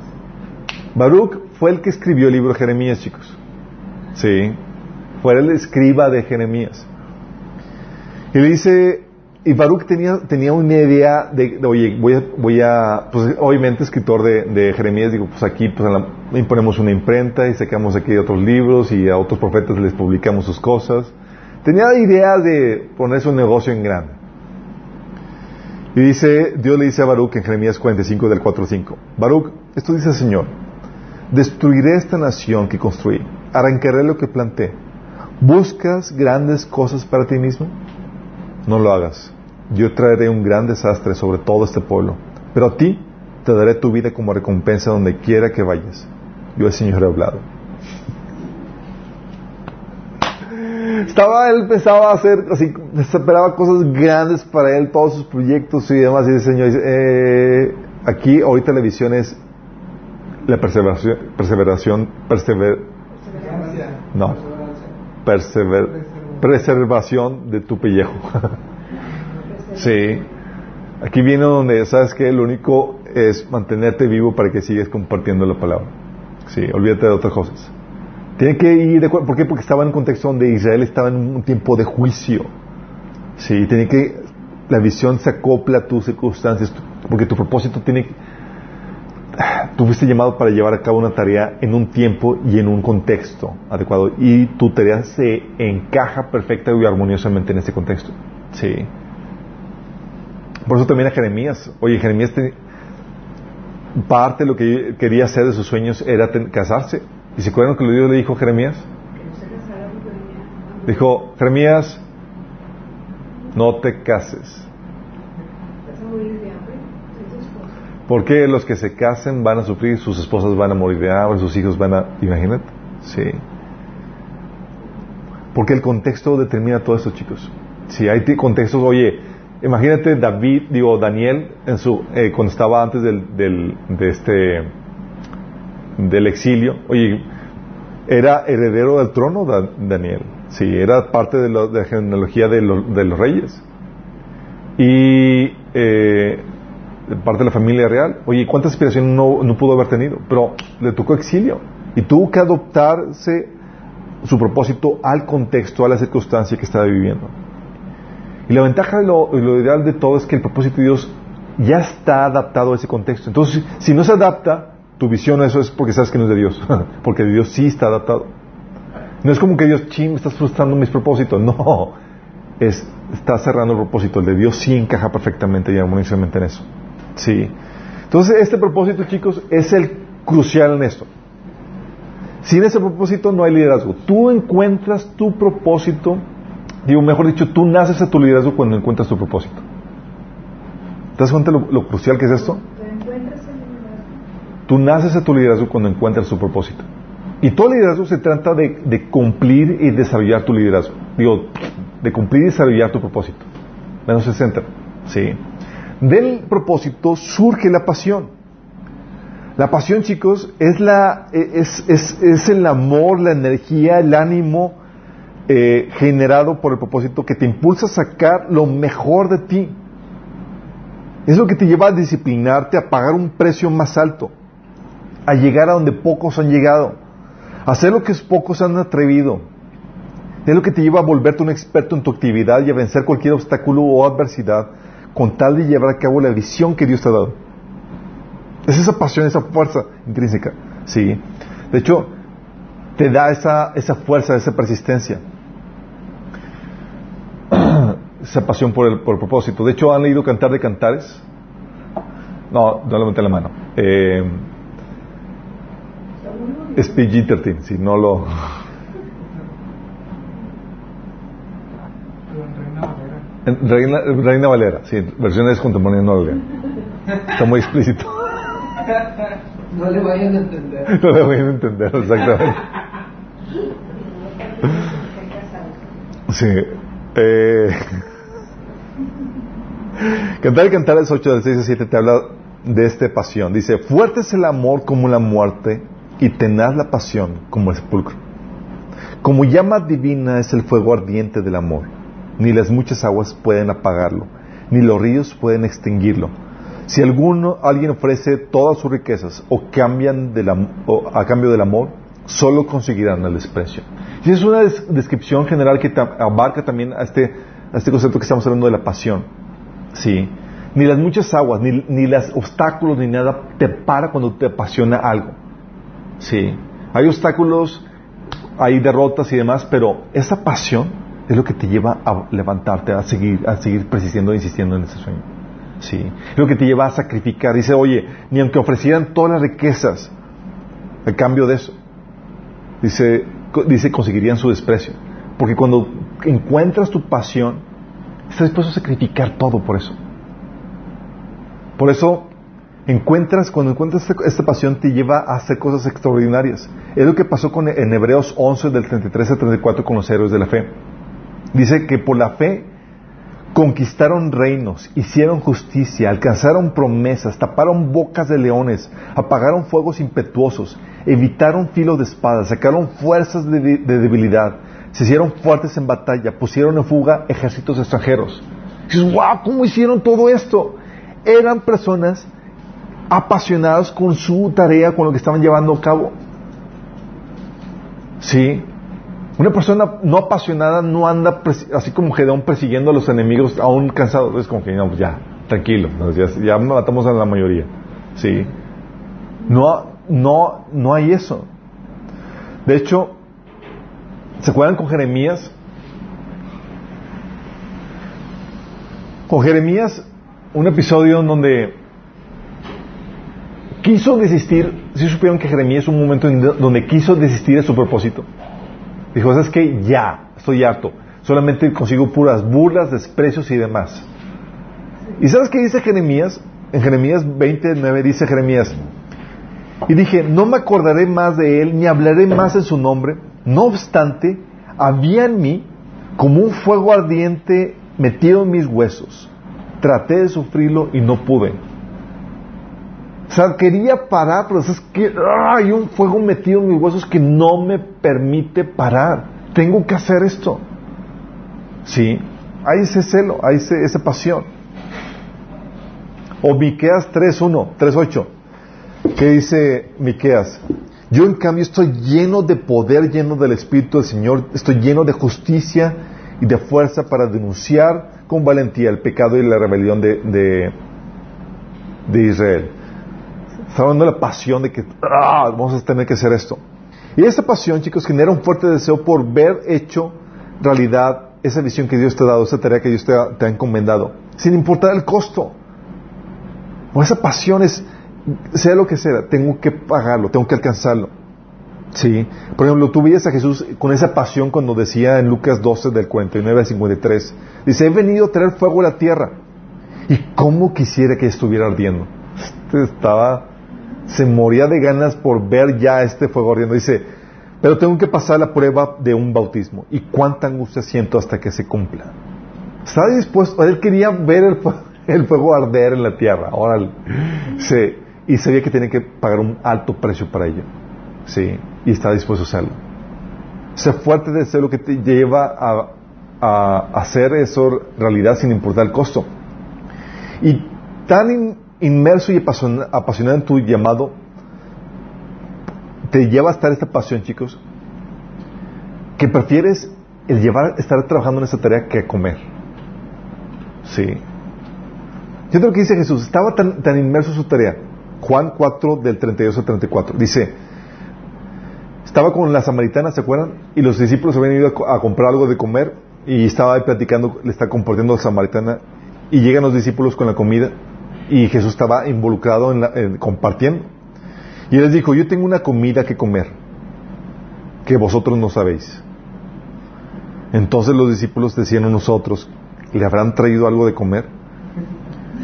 Baruch fue el que escribió el libro de Jeremías, chicos. Sí, fue el escriba de Jeremías. Y le dice, y Baruch tenía, tenía una idea de, oye, voy a, voy pues obviamente escritor de, Jeremías, digo, pues aquí pues, la, imponemos una imprenta y sacamos aquí otros libros y a otros profetas les publicamos sus cosas. Tenía idea de poner su negocio en grande. Y dice, Dios le dice a Baruch en Jeremías 45 del 4 al 5, Baruch, esto dice el Señor, destruiré esta nación que construí, arrancaré lo que planté. ¿Buscas grandes cosas para ti mismo? No lo hagas. Yo traeré un gran desastre sobre todo este pueblo. Pero a ti te daré tu vida como recompensa donde quiera que vayas. Yo el Señor he hablado. Estaba, él pensaba hacer, así, esperaba cosas grandes para él, todos sus proyectos y demás. Y el Señor dice, eh, aquí ahorita la visión es la perseveración, perseveración, persever, no, preservación de tu pellejo. (laughs) sí. Aquí viene donde sabes que lo único es mantenerte vivo para que sigas compartiendo la palabra. Sí, olvídate de otras cosas. Tiene que ir de acuerdo. ¿Por qué? Porque estaba en un contexto donde Israel estaba en un tiempo de juicio. Sí, tiene que. La visión se acopla a tus circunstancias, porque tu propósito tiene. Tú fuiste llamado para llevar a cabo una tarea en un tiempo y en un contexto adecuado. Y tu tarea se encaja perfecta y armoniosamente en ese contexto. Sí. Por eso también a Jeremías. Oye, Jeremías parte de lo que quería hacer de sus sueños era casarse. ¿Y se acuerdan que Dios le dijo a Jeremías? Dijo, Jeremías, no te cases. Porque los que se casen van a sufrir, sus esposas van a morir de hambre, sus hijos van a... Imagínate. Sí. Porque el contexto determina todo esto, chicos. Si hay contextos, oye, imagínate David, digo, Daniel, en su, eh, cuando estaba antes del, del, de este, del exilio, oye, era heredero del trono Daniel, sí, era parte de, la genealogía de, de, los reyes. Y eh, parte de la familia real. Oye, ¿cuánta aspiración no, no pudo haber tenido? Pero le tocó exilio y tuvo que adoptarse su propósito al contexto, a la circunstancia que estaba viviendo. Y la ventaja de lo, ideal de todo es que el propósito de Dios ya está adaptado a ese contexto. Entonces, si no se adapta, tu visión a eso es porque sabes que no es de Dios. (laughs) porque de Dios sí está adaptado. No es como que Dios, ching, estás frustrando mis propósitos. (laughs) No. Es, está cerrando el propósito. El de Dios sí encaja perfectamente y armoniosamente en eso. Sí. Entonces, este propósito, chicos, es el crucial en esto. Sin ese propósito no hay liderazgo. Tú encuentras tu propósito Digo, mejor dicho, tú naces a tu liderazgo cuando encuentras tu propósito. ¿Te das cuenta lo, crucial que es esto? Tú naces a tu liderazgo cuando encuentras tu propósito. Y todo liderazgo se trata de, cumplir y desarrollar tu liderazgo. Digo, de cumplir y desarrollar tu propósito. Menos 60. Sí. Del propósito surge la pasión. La pasión, chicos, es, la, es, es el amor, la energía, el ánimo, eh, generado por el propósito que te impulsa a sacar lo mejor de ti. Es lo que te lleva a disciplinarte, a pagar un precio más alto, a llegar a donde pocos han llegado, a hacer lo que pocos han atrevido. Es lo que te lleva a volverte un experto en tu actividad y a vencer cualquier obstáculo o adversidad con tal de llevar a cabo la visión que Dios te ha dado. Es esa pasión, esa fuerza intrínseca. Sí. De hecho, te da esa, esa fuerza, esa persistencia (clears throat) esa pasión por el, por propósito. De hecho, ¿han leído Cantar de Cantares? No, no levanté la mano. Eh, es PG-13, si no lo... Reina, Reina Valera, sí, versiones contemporáneas no lo lean. Está muy explícito. No le vayan a entender. (laughs) No le vayan a entender, exactamente. Sí. Eh, (laughs) Cantar y Cantar es 8 del 6 a 7 te habla de esta pasión. Dice, fuerte es el amor como la muerte y tenaz la pasión como el sepulcro. Como llama divina es el fuego ardiente del amor. Ni las muchas aguas pueden apagarlo, ni los ríos pueden extinguirlo. Si alguno, alguien ofrece todas sus riquezas o cambian a cambio del amor, solo conseguirán el desprecio. Y es una descripción general que abarca también a este, a este concepto que estamos hablando de la pasión. Sí. Ni las muchas aguas, ni, ni los obstáculos, ni nada te para cuando te apasiona algo. Sí. Hay obstáculos, hay derrotas y demás, pero esa pasión es lo que te lleva a levantarte, a seguir, a seguir persistiendo e insistiendo en ese sueño. Sí. Es lo que te lleva a sacrificar. Dice, oye, ni aunque ofrecieran todas las riquezas a cambio de eso, dice, dice, conseguirían su desprecio. Porque cuando encuentras tu pasión, Estás dispuesto a sacrificar todo por eso. Por eso, encuentras, cuando encuentras esta, pasión, te lleva a hacer cosas extraordinarias. Es lo que pasó con, en Hebreos 11, del 33 al 34, con los héroes de la fe. Dice que por la fe conquistaron reinos, hicieron justicia, alcanzaron promesas, taparon bocas de leones, apagaron fuegos impetuosos, evitaron filos de espadas, sacaron fuerzas de, de debilidad, se hicieron fuertes en batalla, pusieron en fuga ejércitos extranjeros. Dices, wow, ¿cómo hicieron todo esto? Eran personas apasionadas con su tarea, con lo que estaban llevando a cabo. Sí. Una persona no apasionada no anda así como Gedeón persiguiendo a los enemigos aún cansado. Es como que, no, pues ya, tranquilo, ya, matamos a la mayoría. Sí. No, no, no hay eso. De hecho, ¿se acuerdan con Jeremías? Con Jeremías, un episodio en donde quiso desistir, si supieron que Jeremías es un momento en donde quiso desistir de su propósito. Dijo, ¿sabes que Ya, estoy harto. Solamente consigo puras burlas, desprecios y demás. ¿Y sabes qué dice Jeremías? En Jeremías 29 dice Jeremías, y dije, no me acordaré más de él, ni hablaré más en su nombre. No obstante, había en mí como un fuego ardiente metido en mis huesos. Traté de sufrirlo y no pude. Sea, quería parar, pero es que hay un fuego metido en mis huesos que no me permite parar. Tengo que hacer esto. Sí, hay ese celo, hay esa pasión. O Miqueas 3.1, 3.8. ¿Qué dice Miqueas? Yo en cambio estoy lleno de poder, lleno del Espíritu del Señor, estoy lleno de justicia y de fuerza para denunciar con valentía el pecado y la rebelión de, de, Israel. Está hablando de la pasión de que ah, vamos a tener que hacer esto. Y esa pasión, chicos, genera un fuerte deseo por ver hecho realidad esa visión que Dios te ha dado, esa tarea que Dios te ha, te ha encomendado, sin importar el costo. O esa pasión es, sea lo que sea, tengo que pagarlo, tengo que alcanzarlo. Sí. Por ejemplo, tú veías a Jesús con esa pasión cuando decía en Lucas 12 del 49 al 53, dice, he venido a traer fuego a la tierra. Y cómo quisiera que estuviera ardiendo. Este estaba, se moría de ganas por ver ya este fuego ardiendo. Dice, pero tengo que pasar la prueba de un bautismo. Y cuánta angustia siento hasta que se cumpla. Estaba dispuesto, él quería ver (laughs) el, fuego arder en la tierra. Ahora, sí y sabía que tenía que pagar un alto precio para ello. Sí, y está dispuesto a hacerlo. Ser fuerte de ser lo que te lleva a, hacer eso realidad sin importar el costo. Y tan inmerso y apasionado en tu llamado, te lleva a estar esta pasión, chicos, que prefieres el llevar, estar trabajando en esa tarea que comer. Sí. Yo creo que dice Jesús, estaba tan, tan inmerso en su tarea Juan 4 del 32 al 34. Dice, estaba con la samaritana, ¿se acuerdan? Y los discípulos habían ido a, comprar algo de comer y estaba ahí platicando, le está compartiendo a la samaritana y llegan los discípulos con la comida y Jesús estaba involucrado en, compartiendo. Y él les dijo, yo tengo una comida que comer que vosotros no sabéis. Entonces los discípulos decían a nosotros, ¿le habrán traído algo de comer?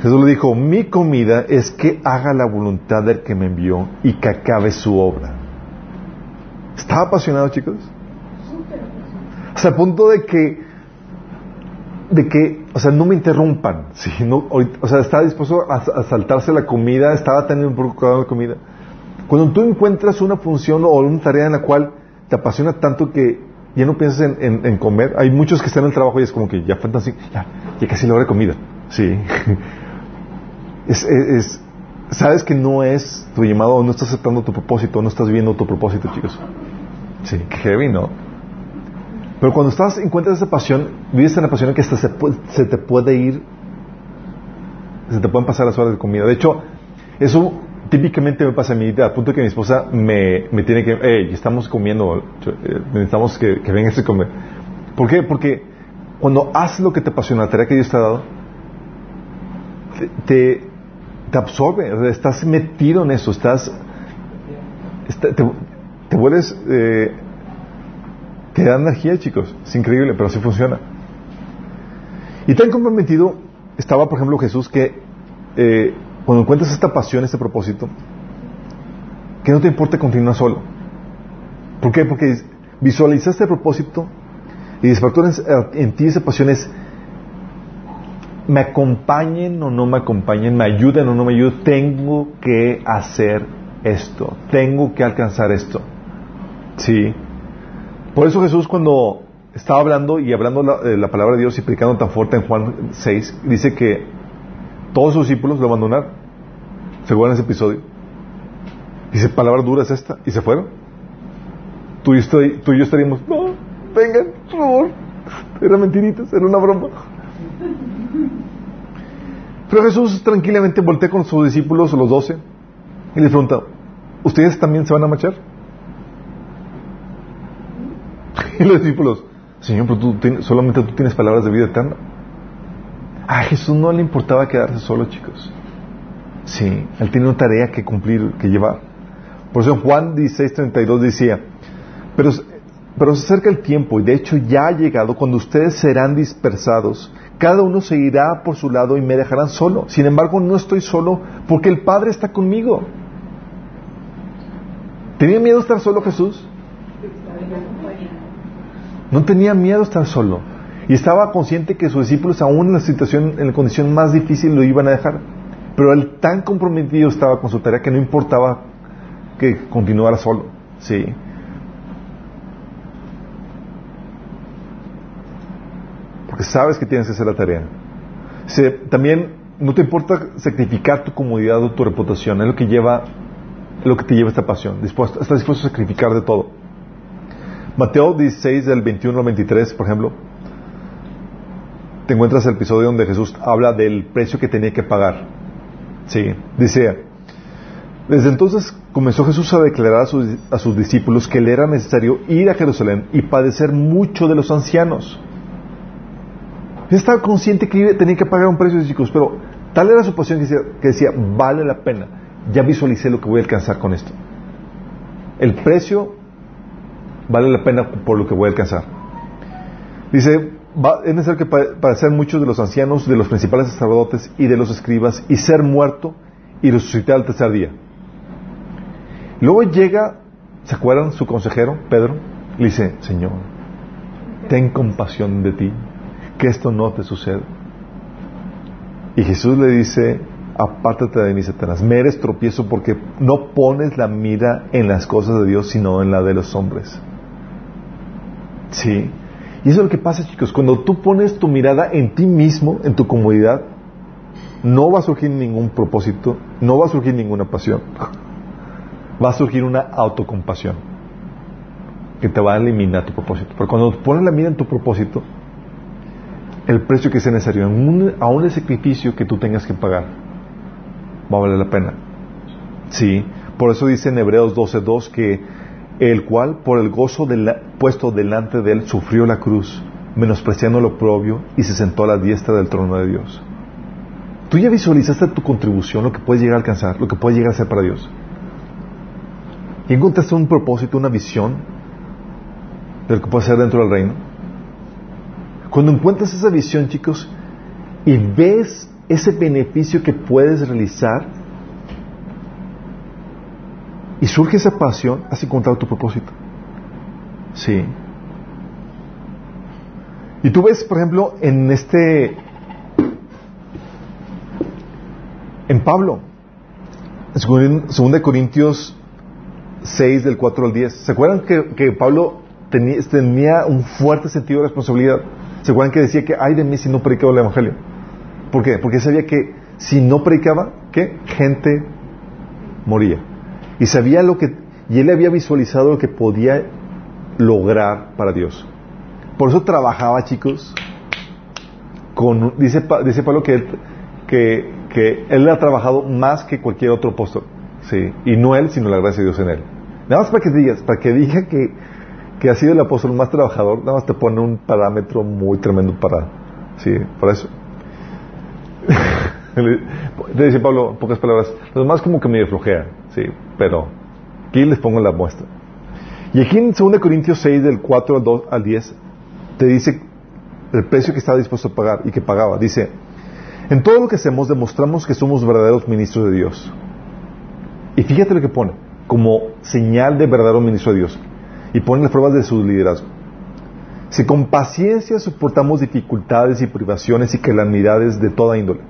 Jesús le dijo, mi comida es que haga la voluntad del que me envió y que acabe su obra. ¿Estaba apasionado, chicos? Hasta el punto de que, de que, o sea, no me interrumpan. (laughs) ¿sí? o sea, estaba dispuesto a, saltarse la comida, estaba tan involucrado en la comida. Cuando tú encuentras una función o una tarea en la cual te apasiona tanto que ya no piensas en, comer, hay muchos que están en el trabajo y es como que ya faltan así, ya, ya casi la hora comida. Sí. (laughs) es, sabes que no es tu llamado, no estás aceptando tu propósito, no estás viendo tu propósito, chicos. Sí, qué heavy, ¿no? Pero cuando estás, encuentras esa pasión, vives en la pasión que hasta se, se te puede ir, se te pueden pasar las horas de comida. De hecho, eso típicamente me pasa a mí, a punto que mi esposa me, me tiene que, hey, estamos comiendo, eh, necesitamos que, que vengas a comer. ¿Por qué? Porque cuando haces lo que te apasiona, la tarea que Dios te ha dado, te, te absorbe, estás metido en eso, estás, te, vuelves, eh, te da energía, chicos, es increíble, pero así funciona. Y tan comprometido estaba, por ejemplo, Jesús que eh, cuando encuentras esta pasión, este propósito, que no te importa continuar solo. ¿Por qué? Porque visualizaste el propósito y despertó en, en ti esa pasión es me acompañen o no me acompañen, me ayuden o no me ayuden, tengo que hacer esto, tengo que alcanzar esto. Sí. Por eso Jesús cuando estaba hablando y hablando la, eh, la palabra de Dios y predicando tan fuerte en Juan 6, dice que todos sus discípulos lo abandonaron. ¿Se acuerdan ese episodio? Dice, palabra dura es esta. Y se fueron. Tú y, estoy, tú y yo estaríamos, no, vengan, por favor. Era mentiritas, era una broma. Pero Jesús tranquilamente voltea con sus discípulos, los doce, y les pregunta, ¿ustedes también se van a marchar? (laughs) Y los discípulos, Señor, pero tú solamente tú tienes palabras de vida eterna. A Jesús no le importaba quedarse solo, chicos. Sí, él tiene una tarea que cumplir, que llevar. Por eso Juan 16:32 decía, pero, pero se acerca el tiempo y de hecho ya ha llegado cuando ustedes serán dispersados. Cada uno se irá por su lado y me dejarán solo. Sin embargo, no estoy solo porque el Padre está conmigo. ¿Tenía miedo estar solo Jesús? No tenía miedo estar solo. Y estaba consciente que sus discípulos, aún en la situación, en la condición más difícil, lo iban a dejar. Pero él tan comprometido estaba con su tarea que no importaba que continuara solo. Sí. Porque sabes que tienes que hacer la tarea. También no te importa sacrificar tu comodidad o tu reputación. Es lo que lleva, lo que te lleva esta pasión. Dispuesto, estás dispuesto a sacrificar de todo. Mateo 16, del 21 al 23, por ejemplo, te encuentras el episodio donde Jesús habla del precio que tenía que pagar. Sí, dice, desde entonces comenzó Jesús a declarar a sus, a sus discípulos que le era necesario ir a Jerusalén y padecer mucho de los ancianos. Estaba consciente que tenía que pagar un precio, chicos, pero tal era su pasión que decía, que decía, vale la pena. Ya visualicé lo que voy a alcanzar con esto. El precio vale la pena por lo que voy a alcanzar. Dice, va- es necesario que pa- padecer muchos de los ancianos, de los principales sacerdotes y de los escribas, y ser muerto y resucitar al tercer día. Luego llega, ¿se acuerdan su consejero, Pedro? Le dice, Señor, ten compasión de ti, que esto no te suceda. Y Jesús le dice, apártate de mí, Satanás, me eres tropiezo porque no pones la mira en las cosas de Dios, sino en la de los hombres. Sí. Y eso es lo que pasa, chicos. Cuando tú pones tu mirada en ti mismo, en tu comodidad, no va a surgir ningún propósito, no va a surgir ninguna pasión. Va a surgir una autocompasión que te va a eliminar tu propósito. Pero cuando pones la mira en tu propósito, el precio que sea necesario, aún el sacrificio que tú tengas que pagar, va a valer la pena. Sí, por eso dice en Hebreos 12:2 que el cual por el gozo del- puesto delante de él sufrió la cruz, menospreciando lo propio y se sentó a la diestra del trono de Dios. Tú ya visualizaste tu contribución, lo que puedes llegar a alcanzar, lo que puedes llegar a hacer para Dios. Y encontraste un propósito, una visión de lo que puedes hacer dentro del reino. Cuando encuentras esa visión, chicos, y ves ese beneficio que puedes realizar, y surge esa pasión, has encontrado tu propósito. Sí. Y tú ves, por ejemplo, en este. En Pablo, en 2 Corintios 6, del 4 al 10. ¿Se acuerdan que, que Pablo tenía, un fuerte sentido de responsabilidad? ¿Se acuerdan que decía que ay de mí si no predicaba el Evangelio? ¿Por qué? Porque sabía que si no predicaba, ¿qué? Gente moría. Y sabía lo que, y él había visualizado lo que podía lograr para Dios. Por eso trabajaba, chicos, con, dice, dice Pablo que que, que él ha trabajado más que cualquier otro apóstol. Sí, y no él, sino la gracia de Dios en él. Nada más para que digas, para que diga que, que ha sido el apóstol más trabajador, nada más te pone un parámetro muy tremendo para, sí, para eso. (laughs) Le dice Pablo, en pocas palabras, los demás como que medio flojean, sí, pero aquí les pongo la muestra. Y aquí en 2 Corintios 6, del 4 al, 2, al 10, te dice el precio que estaba dispuesto a pagar y que pagaba. Dice, en todo lo que hacemos demostramos que somos verdaderos ministros de Dios. Y fíjate lo que pone, como señal de verdadero ministro de Dios. Y pone las pruebas de su liderazgo. Si con paciencia soportamos dificultades y privaciones y calamidades de toda índole.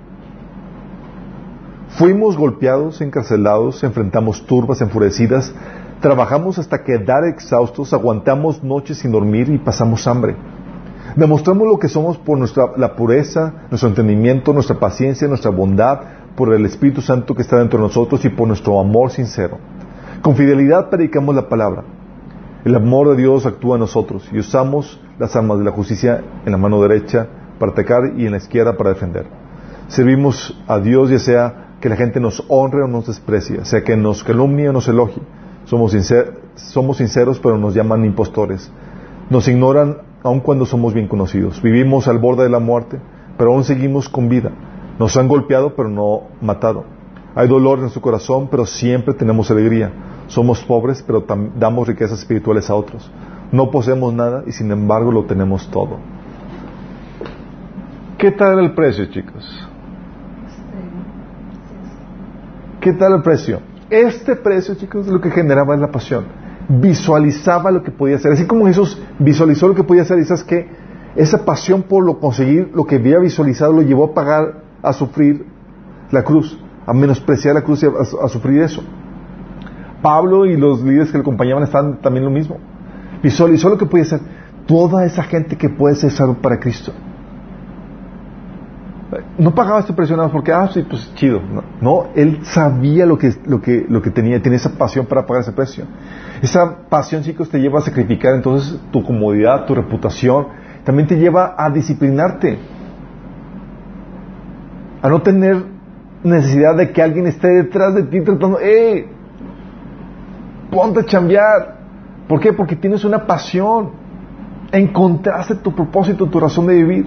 Fuimos golpeados, encarcelados, enfrentamos turbas enfurecidas, Trabajamos hasta quedar exhaustos, aguantamos noches sin dormir y pasamos hambre. Demostramos lo que somos por nuestra, la pureza, nuestro entendimiento, nuestra paciencia, nuestra bondad, por el Espíritu Santo que está dentro de nosotros y por nuestro amor sincero. Con fidelidad predicamos la palabra. El amor de Dios actúa en nosotros y usamos las armas de la justicia en la mano derecha para atacar y en la izquierda para defender. Servimos a Dios ya sea que la gente nos honre o nos desprecie, sea que nos calumnie o nos elogie. Somos, somos sinceros pero nos llaman impostores. Nos ignoran aun cuando somos bien conocidos. Vivimos al borde de la muerte, pero aún seguimos con vida. Nos han golpeado, pero no matado. Hay dolor en su corazón, pero siempre tenemos alegría. Somos pobres, pero damos riquezas espirituales a otros. No poseemos nada y sin embargo lo tenemos todo. ¿Qué tal el precio, chicos? ¿Qué tal el precio? Este precio, chicos, lo que generaba la pasión visualizaba lo que podía hacer. Así como Jesús visualizó lo que podía hacer, y que esa pasión por lo conseguir, lo que había visualizado, lo llevó a pagar, a sufrir la cruz, a menospreciar la cruz y a, sufrir eso. Pablo y los líderes que le acompañaban están también lo mismo. Visualizó lo que podía hacer. Toda esa gente que puede ser salvo para Cristo no pagaba este precio nada porque, ah, sí, pues chido. No, él sabía lo que, lo, que, lo que tenía, tenía esa pasión para pagar ese precio. Esa pasión, chicos, te lleva a sacrificar entonces tu comodidad, tu reputación, también te lleva a disciplinarte, a no tener necesidad de que alguien esté detrás de ti tratando, ¡eh! Ponte a chambear. ¿Por qué? Porque tienes una pasión. Encontraste tu propósito, tu razón de vivir.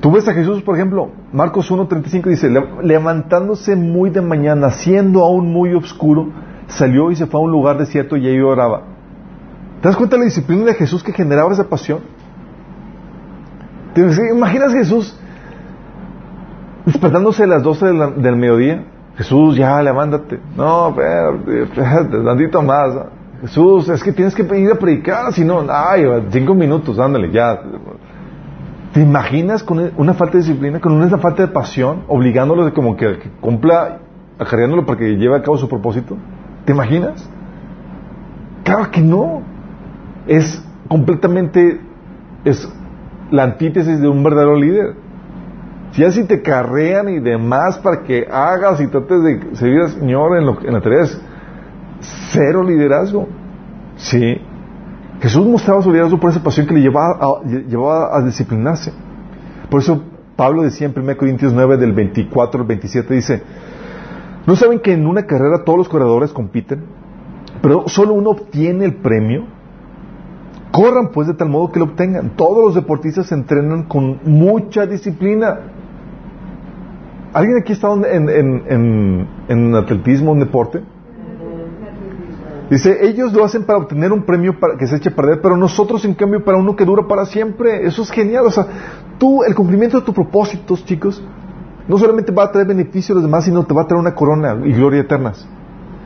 Tú ves a Jesús, por ejemplo, Marcos 1.35 dice, levantándose muy de mañana, siendo aún muy oscuro, salió y se fue a un lugar desierto y ahí oraba. ¿Te das cuenta de la disciplina de Jesús que generaba esa pasión? ¿Te imaginas Jesús despertándose a las 12 del, mediodía? Jesús, ya, levántate. No, espérate, tantito más. Jesús, es que tienes que ir a predicar, si no, ay, cinco minutos, ándale, ya. ¿Te imaginas con una falta de disciplina, con una falta de pasión, obligándolo de como que, cumpla, acarreándolo para que lleve a cabo su propósito? ¿Te imaginas? Claro que no. Es completamente, es la antítesis de un verdadero líder. Si así te carrean y demás para que hagas y trates de seguir al Señor en, lo, en la tarea, es cero liderazgo. Sí. Jesús mostraba su liderazgo por esa pasión que le llevaba a, disciplinarse. Por eso Pablo decía en 1 Corintios 9 del 24 al 27, dice, ¿no saben que en una carrera todos los corredores compiten, pero solo uno obtiene el premio? Corran pues de tal modo que lo obtengan. Todos los deportistas se entrenan con mucha disciplina. ¿Alguien aquí está en, en, en, en atletismo, en deporte? Dice, ellos lo hacen para obtener un premio para que se eche a perder, pero nosotros en cambio para uno que dura para siempre. Eso es genial. O sea, tú, el cumplimiento de tus propósitos, chicos, no solamente va a traer beneficio a los demás, sino te va a traer una corona y gloria eternas.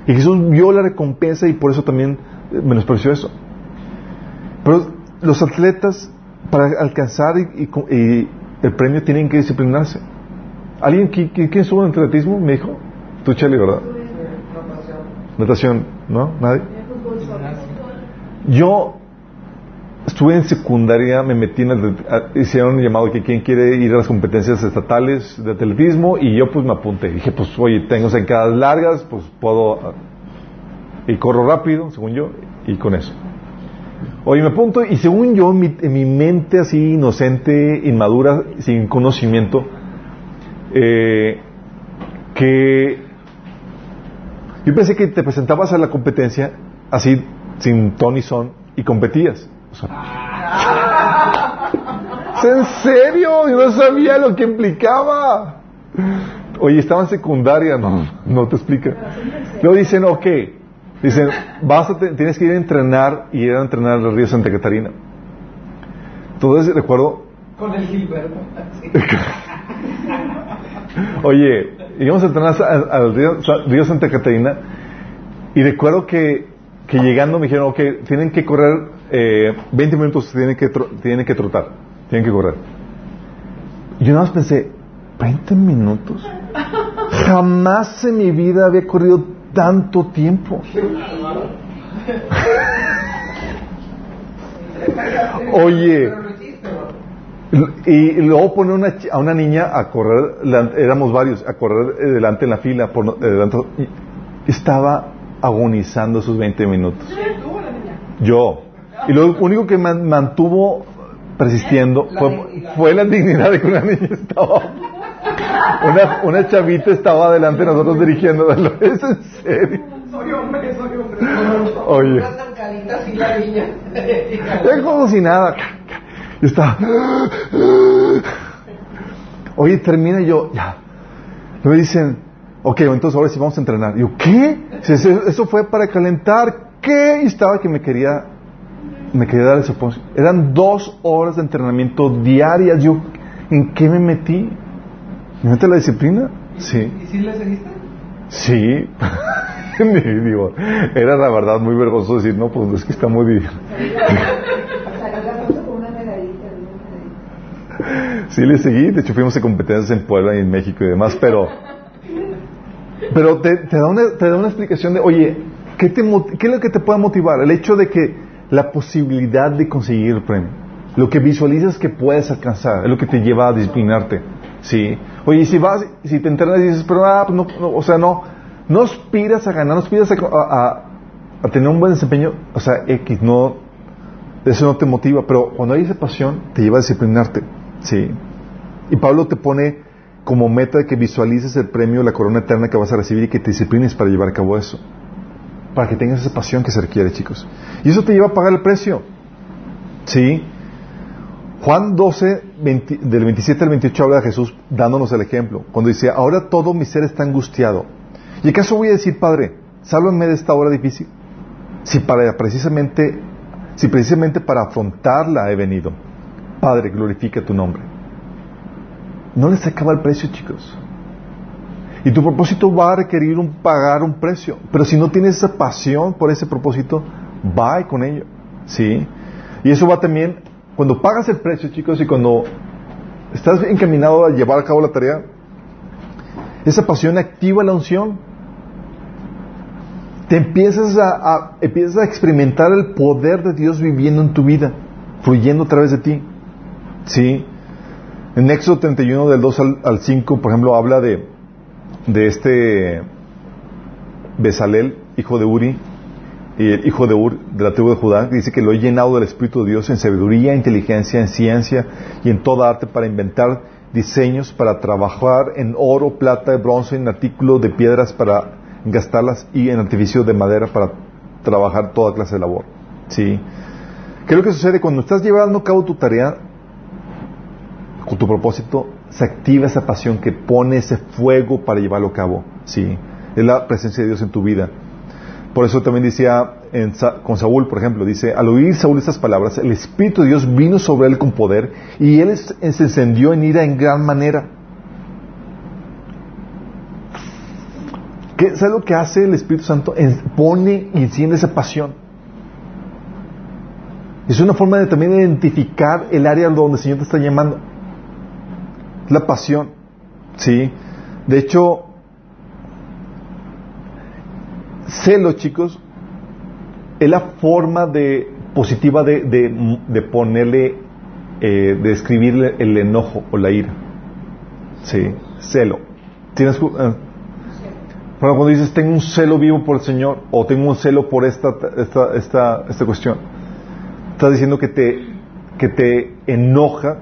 Y Jesús vio la recompensa y por eso también eh, menospreció eso. Pero los atletas, para alcanzar y, el premio, tienen que disciplinarse. ¿Alguien quién estuvo en atletismo? Me dijo. Tú, Chely, ¿verdad? Natación, ¿no? ¿Nadie? Yo estuve en secundaria, me metí en el, hicieron un llamado que quien quiere ir a las competencias estatales de atletismo y yo pues me apunté. Dije, pues oye, tengo zancadas largas, pues puedo y corro rápido, según yo, y con eso. Oye, me apunto y según yo, mi, en mi mente así inocente, inmadura, sin conocimiento, eh, que yo pensé que te presentabas a la competencia así, sin ton y son, y competías. (laughs) ¿En serio? Yo no sabía lo que implicaba. Oye, estaba en secundaria, no, no te explica. Luego dicen, ok, dicen, vas a tienes que ir a entrenar y ir a entrenar al río Santa Catarina. Entonces recuerdo... Con el Gilberto. (laughs) Oye, íbamos a entrenar al, río, Santa Catarina y recuerdo que, que, llegando me dijeron, ok, tienen que correr eh, 20 minutos, tienen que, tienen que trotar, tienen que correr. Y yo nada más pensé, ¿20 minutos? Jamás en mi vida había corrido tanto tiempo? (laughs) Oye, Pero lo hiciste, ¿no? Y luego pone una chi- a una niña a correr, éramos varios, a correr eh, delante en la fila, por, no- eh, delante- y estaba agonizando sus 20 minutos. Yo. Y lo único que man- mantuvo persistiendo fue, fue la dignidad de que una niña estaba. Una, una chavita estaba delante de nosotros dirigiéndolo. (laughs) ¿Es en serio? Soy hombre, soy hombre. Oye. Una zancadita así la niña. Es como si nada. Y está. Oye, termina y yo, ya. Me dicen, ok, entonces ahora sí vamos a entrenar. Y yo, ¿qué? Si Eso fue para calentar. ¿Qué? Y estaba que me quería, me quería dar ese propósito. Eran dos horas de entrenamiento diarias. Yo, ¿en qué me metí? ¿Me mete la disciplina? Sí. ¿Y si le seguiste? Sí. (laughs) Digo, era la verdad muy vergonzoso decir, no, pues es que está muy bien. (laughs) Sacar la foto con una medallita, una medallita. Sí, le seguí. De hecho, fuimos a competencias en Puebla y en México y demás, pero. Pero te, da, una, te da una explicación de, oye, ¿qué, te, ¿qué es lo que te puede motivar? El hecho de que la posibilidad de conseguir el premio. Lo que visualizas que puedes alcanzar es lo que te lleva a disciplinarte. Sí. Oye, si vas, si te entrenas y dices, pero, ah, pues no, o sea, no, no aspiras a ganar, no aspiras a- a tener un buen desempeño, o sea, X, no, eso no te motiva, pero cuando hay esa pasión, te lleva a disciplinarte. Sí. Y Pablo te pone como meta de que visualices el premio, la corona eterna que vas a recibir y que te disciplines para llevar a cabo eso. Para que tengas esa pasión que se requiere, chicos. Y eso te lleva a pagar el precio. Sí. Juan 12, 20 del 27 al 28 habla de Jesús dándonos el ejemplo. Cuando dice, ahora todo mi ser está angustiado. ¿Y acaso voy a decir, Padre, sálvame de esta hora difícil? Si para precisamente, si precisamente para afrontarla he venido. Padre, glorifica tu nombre. No les acaba el precio, chicos. Y tu propósito va a requerir un pagar un precio. Pero si no tienes esa pasión por ese propósito, va con ello. ¿Sí? Y eso va también, cuando pagas el precio, chicos, y cuando estás encaminado a llevar a cabo la tarea, esa pasión activa la unción. Te empiezas a, a- empiezas a experimentar el poder de Dios viviendo en tu vida, fluyendo a través de ti. ¿Sí? En Éxodo 31, del 2 al, al 5, por ejemplo, habla de, de este Besalel, hijo de Uri, y el hijo de Ur, de la tribu de Judá, que dice que lo he llenado del Espíritu de Dios en sabiduría, inteligencia, en ciencia y en toda arte para inventar diseños, para trabajar en oro, plata, bronce, en artículos de piedras para gastarlas y en artificios de madera para trabajar toda clase de labor. ¿Sí? ¿Qué es lo que sucede cuando estás llevando a cabo tu tarea? Con tu propósito, se activa esa pasión que pone ese fuego para llevarlo a cabo. Sí, es la presencia de Dios en tu vida. Por eso también decía con Saúl, por ejemplo, dice, al oír Saúl estas palabras, el Espíritu de Dios vino sobre él con poder y él se encendió en ira en gran manera. ¿Qué, ¿Sabes lo que hace el Espíritu Santo? Pone y enciende esa pasión. Es una forma de también identificar el área donde el Señor te está llamando. La pasión. Sí. De hecho, celo, chicos, es la forma de positiva de, de, de ponerle, eh, de describirle el enojo o la ira. Sí, celo. ¿Tienes, eh? Cuando dices tengo un celo vivo por el Señor o tengo un celo por esta, esta, esta, esta cuestión, estás diciendo que te, que te enoja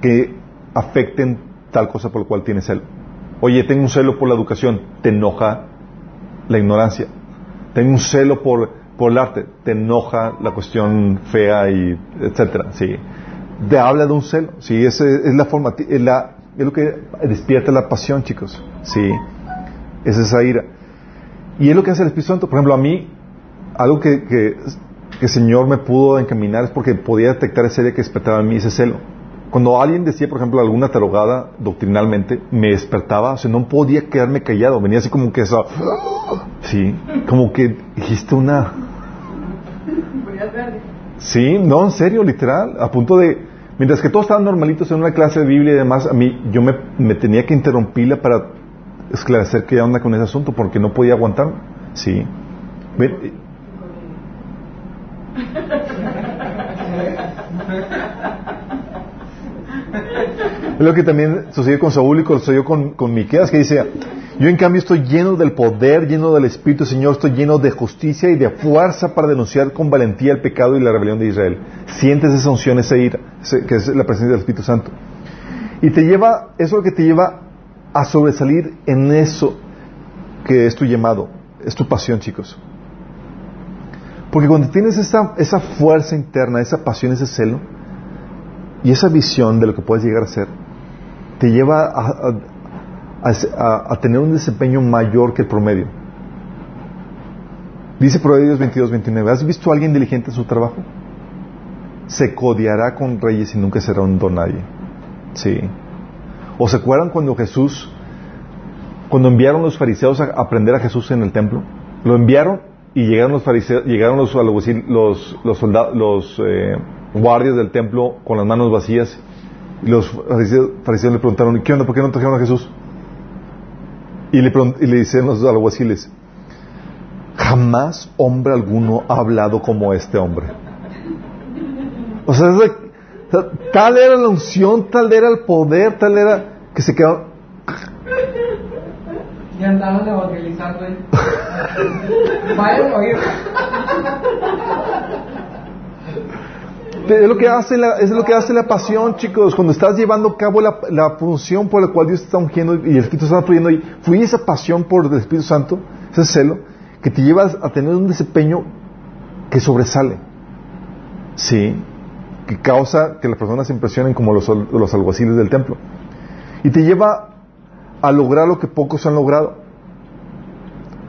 que afecten tal cosa por la cual tienes celo. Oye, tengo un celo por la educación, te enoja la ignorancia. Tengo un celo por, por el arte, te enoja la cuestión fea y etcétera. Sí. Te habla de un celo. Sí, esa es la forma, es, es lo que despierta la pasión, chicos. Sí. Es esa ira. Y es lo que hace el Espíritu Santo. Por ejemplo, a mí, algo que, que, el Señor me pudo encaminar es porque podía detectar ese ira que despertaba en mí ese celo. Cuando alguien decía, por ejemplo, alguna tarogada doctrinalmente, me despertaba, o sea, no podía quedarme callado, venía así como que eso, sí, como que dijiste una, sí, no, en serio, literal, a punto de, mientras que todos estaban normalitos en una clase de Biblia y demás, a mí, yo me, me tenía que interrumpirla para esclarecer qué onda con ese asunto porque no podía aguantar. Sí. Ven, Es lo que también sucedió con Saúl y sucedió con, con Miqueas, que dice, yo en cambio estoy lleno del poder, lleno del Espíritu Señor, estoy lleno de justicia y de fuerza para denunciar con valentía el pecado y la rebelión de Israel. Sientes esa unción, esa ira, que es la presencia del Espíritu Santo. Y te lleva, eso es lo que te lleva a sobresalir en eso que es tu llamado, es tu pasión, chicos. Porque cuando tienes esa, esa fuerza interna, esa pasión, ese celo, y esa visión de lo que puedes llegar a ser, te lleva a, tener un desempeño mayor que el promedio. Dice Proverbios 22, 29, ¿has visto a alguien diligente en su trabajo? Se codiará con reyes y nunca será un don nadie. Sí. ¿O se acuerdan cuando Jesús, cuando enviaron los fariseos a aprender a Jesús en el templo? Lo enviaron y llegaron los fariseos, llegaron los, los, los, soldados, los eh, guardias del templo con las manos vacías y los fariseos, le preguntaron, ¿qué onda? ¿Por qué no trajeron a Jesús? Y le, y le dicen los alguaciles, jamás hombre alguno ha hablado como este hombre. O sea, tal era la unción, tal era el poder, tal era que se quedó. Ya andaban evangelizando. ¿eh? (laughs) es lo que hace la, es lo que hace la pasión, chicos. Cuando estás llevando a cabo la, función por la cual Dios está ungiendo y el Espíritu Santo fluyendo, y fui esa pasión por el Espíritu Santo, ese celo, que te llevas a tener un desempeño que sobresale. Sí, que causa que las personas se impresionen como los, los alguaciles del templo. Y te lleva a lograr lo que pocos han logrado.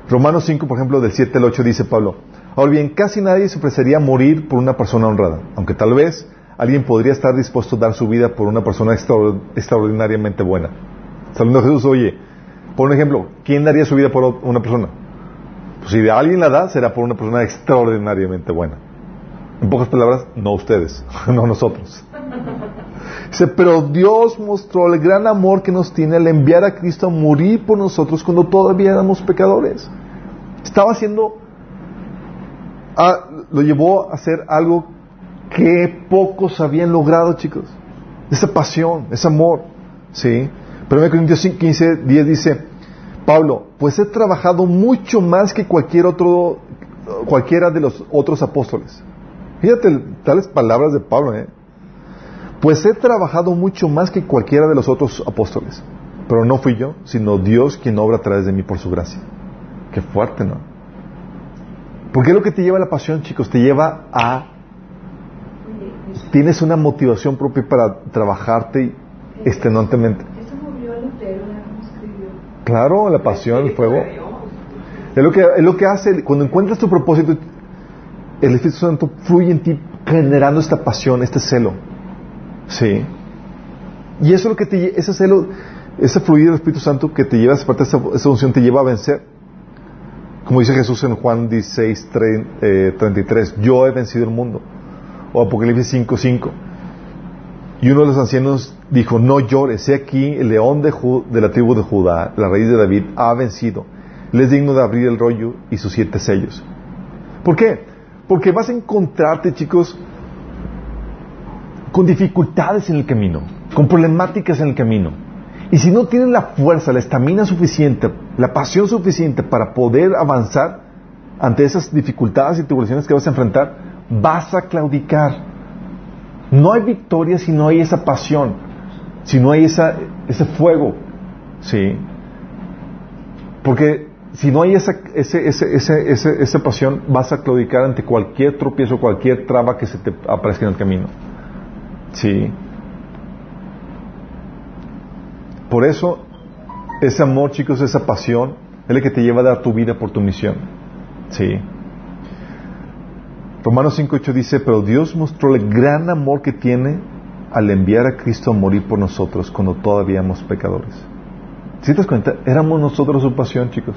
Romanos 5, por ejemplo, del 7 al 8 dice Pablo, Ahora bien, casi nadie se ofrecería a morir por una persona honrada, aunque tal vez alguien podría estar dispuesto a dar su vida por una persona extraordinariamente buena. A Jesús, oye, por un ejemplo, ¿quién daría su vida por una persona? Pues si de alguien la da, será por una persona extraordinariamente buena. En pocas palabras, no ustedes, (laughs) no nosotros. Dice, pero Dios mostró el gran amor que nos tiene al enviar a Cristo a morir por nosotros cuando todavía éramos pecadores. Estaba haciendo Ah, lo llevó a hacer algo que pocos habían logrado, chicos. Esa pasión, ese amor. ¿Sí? Pero en Corintios 15, 10 dice, Pablo, pues he trabajado mucho más que cualquier otro, cualquiera de los otros apóstoles. Fíjate tales palabras de Pablo, ¿eh? Pues he trabajado mucho más que cualquiera de los otros apóstoles. Pero no fui yo, sino Dios quien obra a través de mí por su gracia. Qué fuerte, ¿no? Porque es lo que te lleva a la pasión, chicos, te lleva a... Tienes una motivación propia para trabajarte extenuantemente. Claro, la pasión, el fuego. Es lo que, es lo que hace, cuando encuentras tu propósito, el Espíritu Santo fluye en ti generando esta pasión, este celo. Sí. Y eso es lo que te ese celo, ese fluir del Espíritu Santo que te lleva a esa, esa unción te lleva a vencer. Como dice Jesús en Juan 16, 33, eh, yo he vencido el mundo. O Apocalipsis 5, 5. Y uno de los ancianos dijo, no llores, sé aquí el león de, de, la tribu de Judá, la raíz de David, ha vencido. Le es digno de abrir el rollo y sus siete sellos. ¿Por qué? Porque vas a encontrarte, chicos, con dificultades en el camino, con problemáticas en el camino. Y si no tienes la fuerza, la estamina suficiente, la pasión suficiente para poder avanzar ante esas dificultades y tribulaciones que vas a enfrentar, vas a claudicar. No hay victoria si no hay esa pasión, si no hay esa, ese fuego. ¿Sí? Porque si no hay esa, ese, ese, esa pasión, vas a claudicar ante cualquier tropiezo, cualquier traba que se te aparezca en el camino. ¿Sí? Por eso, ese amor, chicos, esa pasión, es el que te lleva a dar tu vida por tu misión. Sí. Romanos 5.8 dice, pero Dios mostró el gran amor que tiene al enviar a Cristo a morir por nosotros cuando todavía éramos pecadores. ¿Sí te das cuenta? Éramos nosotros su pasión, chicos.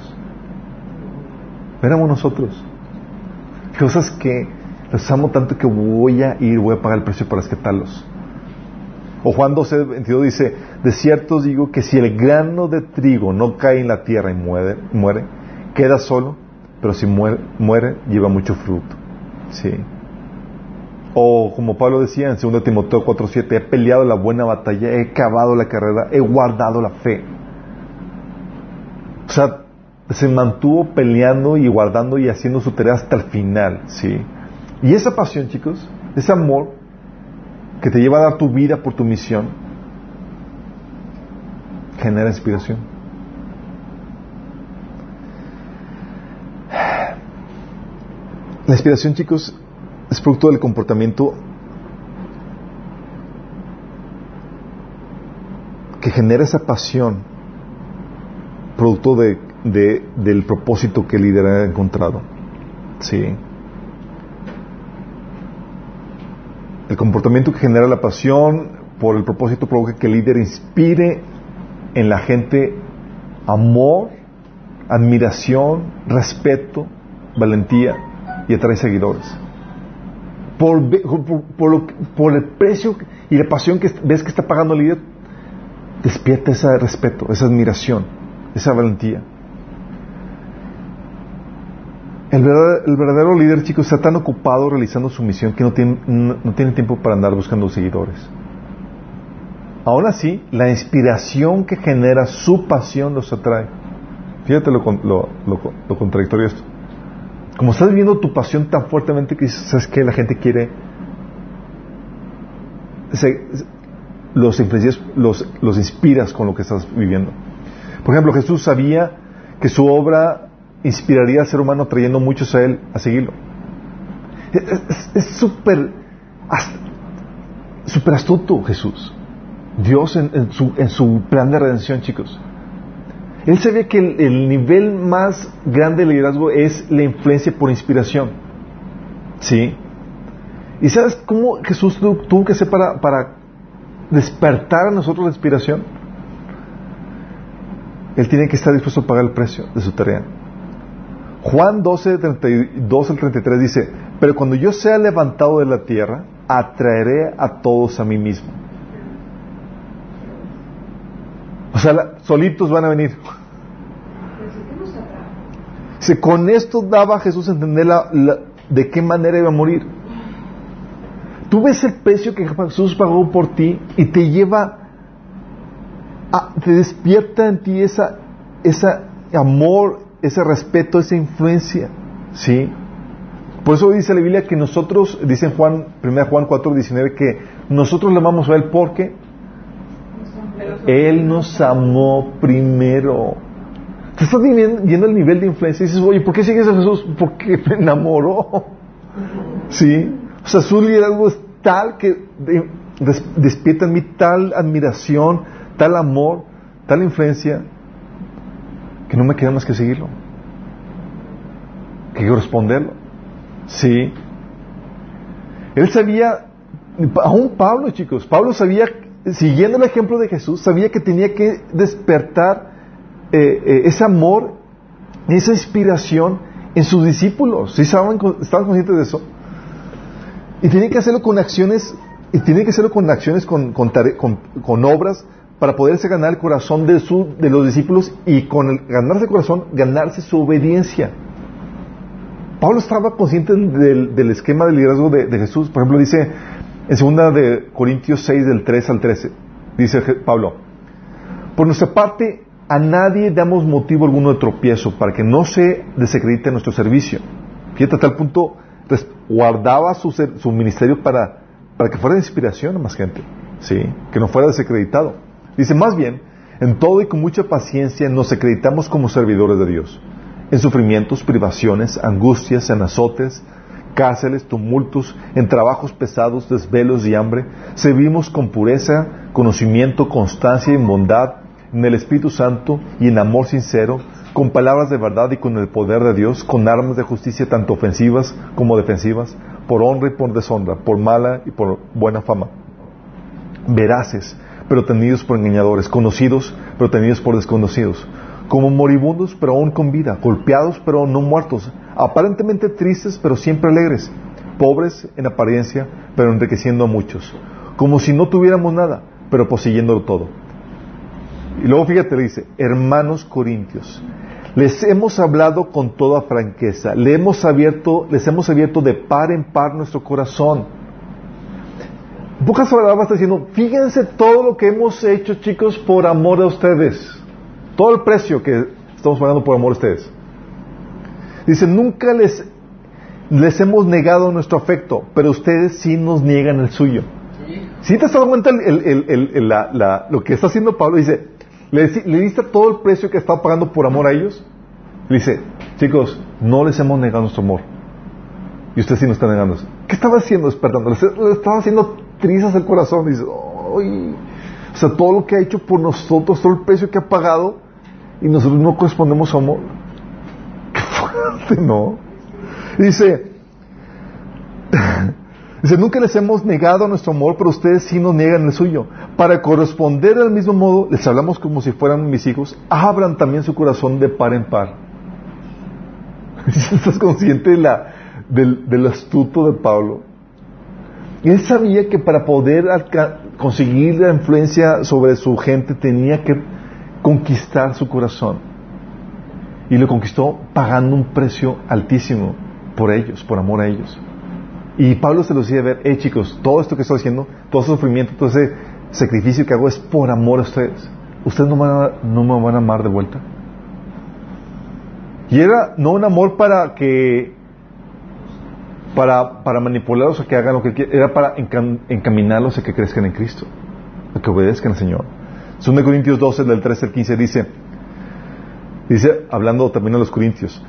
Éramos nosotros. Cosas que los amo tanto que voy a ir, voy a pagar el precio para rescatarlos. O Juan 12, 22 dice, de cierto os digo que si el grano de trigo no cae en la tierra y muere, queda solo, pero si muere, lleva mucho fruto. Sí. O como Pablo decía en 2 Timoteo 4:7, he peleado la buena batalla, he acabado la carrera, he guardado la fe. O sea, se mantuvo peleando y guardando y haciendo su tarea hasta el final, ¿sí? Y esa pasión, chicos, ese amor que te lleva a dar tu vida por tu misión, genera inspiración. La inspiración, chicos, es producto del comportamiento que genera esa pasión, producto de, del propósito que el líder ha encontrado. Sí. El comportamiento que genera la pasión por el propósito provoca que el líder inspire en la gente amor, admiración, respeto, valentía y atrae seguidores. Por, el precio y la pasión que ves que está pagando el líder, despierta ese respeto, esa admiración, esa valentía. El verdadero, líder, chicos, está tan ocupado realizando su misión que no tiene, tiempo para andar buscando seguidores. Aún así, la inspiración que genera su pasión los atrae. Fíjate lo, lo, contradictorio esto. Como estás viviendo tu pasión tan fuertemente que sabes que la gente quiere, los, los, los inspiras con lo que estás viviendo. Por ejemplo, Jesús sabía que su obra inspiraría al ser humano trayendo muchos a él a seguirlo. Es súper súper astuto Jesús. Dios en, su, en, su, plan de redención, chicos. Él sabía que el, nivel más grande de liderazgo es la influencia por inspiración. ¿Sí? ¿Y sabes cómo Jesús tuvo que hacer para, para despertar a nosotros la inspiración? Él tiene que estar dispuesto a pagar el precio de su tarea. Juan 12, 32 al 33 dice, pero cuando yo sea levantado de la tierra, atraeré a todos a mí mismo. O sea, solitos van a venir. Si con esto daba Jesús a entender de qué manera iba a morir. Tú ves el precio que Jesús pagó por ti y te lleva, a, te despierta en ti esa, esa amor, ese respeto, esa influencia. ¿Sí? Por eso dice la Biblia que nosotros, dice Juan, 1 Juan 4, 19, que nosotros le amamos a Él porque Él nos amó primero. Te estás viendo el nivel de influencia y dices, oye, ¿por qué sigues a Jesús? Porque (laughs) me enamoró. ¿Sí? O sea, su liderazgo es tal que despierta en mí tal admiración, tal amor, tal influencia, que no me queda más que seguirlo. Que responderlo. Sí. Él sabía, aún Pablo, chicos, Pablo sabía, siguiendo el ejemplo de Jesús, sabía que tenía que despertar eh, eh, ese amor, esa inspiración en sus discípulos. ¿Sí estaban, estaban conscientes de eso? Y tenía que hacerlo con acciones, y tiene que hacerlo con acciones, con obras para poderse ganar el corazón de, su, de los discípulos y con el, ganarse el corazón, ganarse su obediencia. Pablo estaba consciente del, esquema de liderazgo de, Jesús. Por ejemplo, dice en segunda de Corintios 6, del 3 al 13, dice Pablo, por nuestra parte, a nadie damos motivo alguno de tropiezo para que no se desacredite nuestro servicio. Fíjate, a tal punto guardaba su, su ministerio para, para que fuera de inspiración a más gente, ¿sí? que no fuera desacreditado. Dice, más bien, en todo y con mucha paciencia nos acreditamos como servidores de Dios. En sufrimientos, privaciones, angustias, en azotes, cárceles, tumultos, en trabajos pesados, desvelos y hambre, servimos con pureza, conocimiento, constancia y bondad, en el Espíritu Santo y en amor sincero, con palabras de verdad y con el poder de Dios, con armas de justicia tanto ofensivas como defensivas, por honra y por deshonra, por mala y por buena fama. Veraces, pero tenidos por engañadores, conocidos, pero tenidos por desconocidos, como moribundos, pero aún con vida, golpeados, pero no muertos, aparentemente tristes, pero siempre alegres, pobres en apariencia, pero enriqueciendo a muchos, como si no tuviéramos nada, pero poseyéndolo todo. Y luego fíjate, le dice, hermanos corintios, les hemos hablado con toda franqueza, les hemos abierto, les hemos abierto de par en par nuestro corazón. En pocas palabras está diciendo, fíjense todo lo que hemos hecho, chicos, por amor a ustedes. Todo el precio que estamos pagando por amor a ustedes. Dice, nunca les, les hemos negado nuestro afecto, pero ustedes sí nos niegan el suyo. Si te has dado cuenta el- el- el- el- la- la- lo que está haciendo Pablo? Dice, le, le diste todo el precio que estaba pagando por amor a ellos. Le dice, chicos, no les hemos negado nuestro amor. Y ustedes sí nos están negando. ¿Qué estaba haciendo despertando? Les, les estaba haciendo trizas el corazón. Dice, "Ay". O sea, todo lo que ha hecho por nosotros, todo el precio que ha pagado, y nosotros no correspondemos a su amor. (laughs) Qué fuerte, ¿no? Dice, (laughs) dice, nunca les hemos negado nuestro amor, pero ustedes sí nos niegan el suyo. Para corresponder al mismo modo, les hablamos como si fueran mis hijos, abran también su corazón de par en par. (laughs) ¿Estás consciente de la, del, del astuto de Pablo? Él sabía que para poder conseguir la influencia sobre su gente tenía que conquistar su corazón. Y lo conquistó pagando un precio altísimo por ellos, por amor a ellos. Y Pablo se los decía ver, hey chicos, todo esto que estoy haciendo, todo ese sufrimiento, todo ese sacrificio que hago es por amor a ustedes. Ustedes no, van a- no me van a amar de vuelta. Y era no un amor para que para, manipularlos a que hagan lo que quieran, era para encam- encaminarlos a que crezcan en Cristo, a que obedezcan al Señor. 2 Corintios 12, del 13 al 15 dice, dice, hablando también a los Corintios,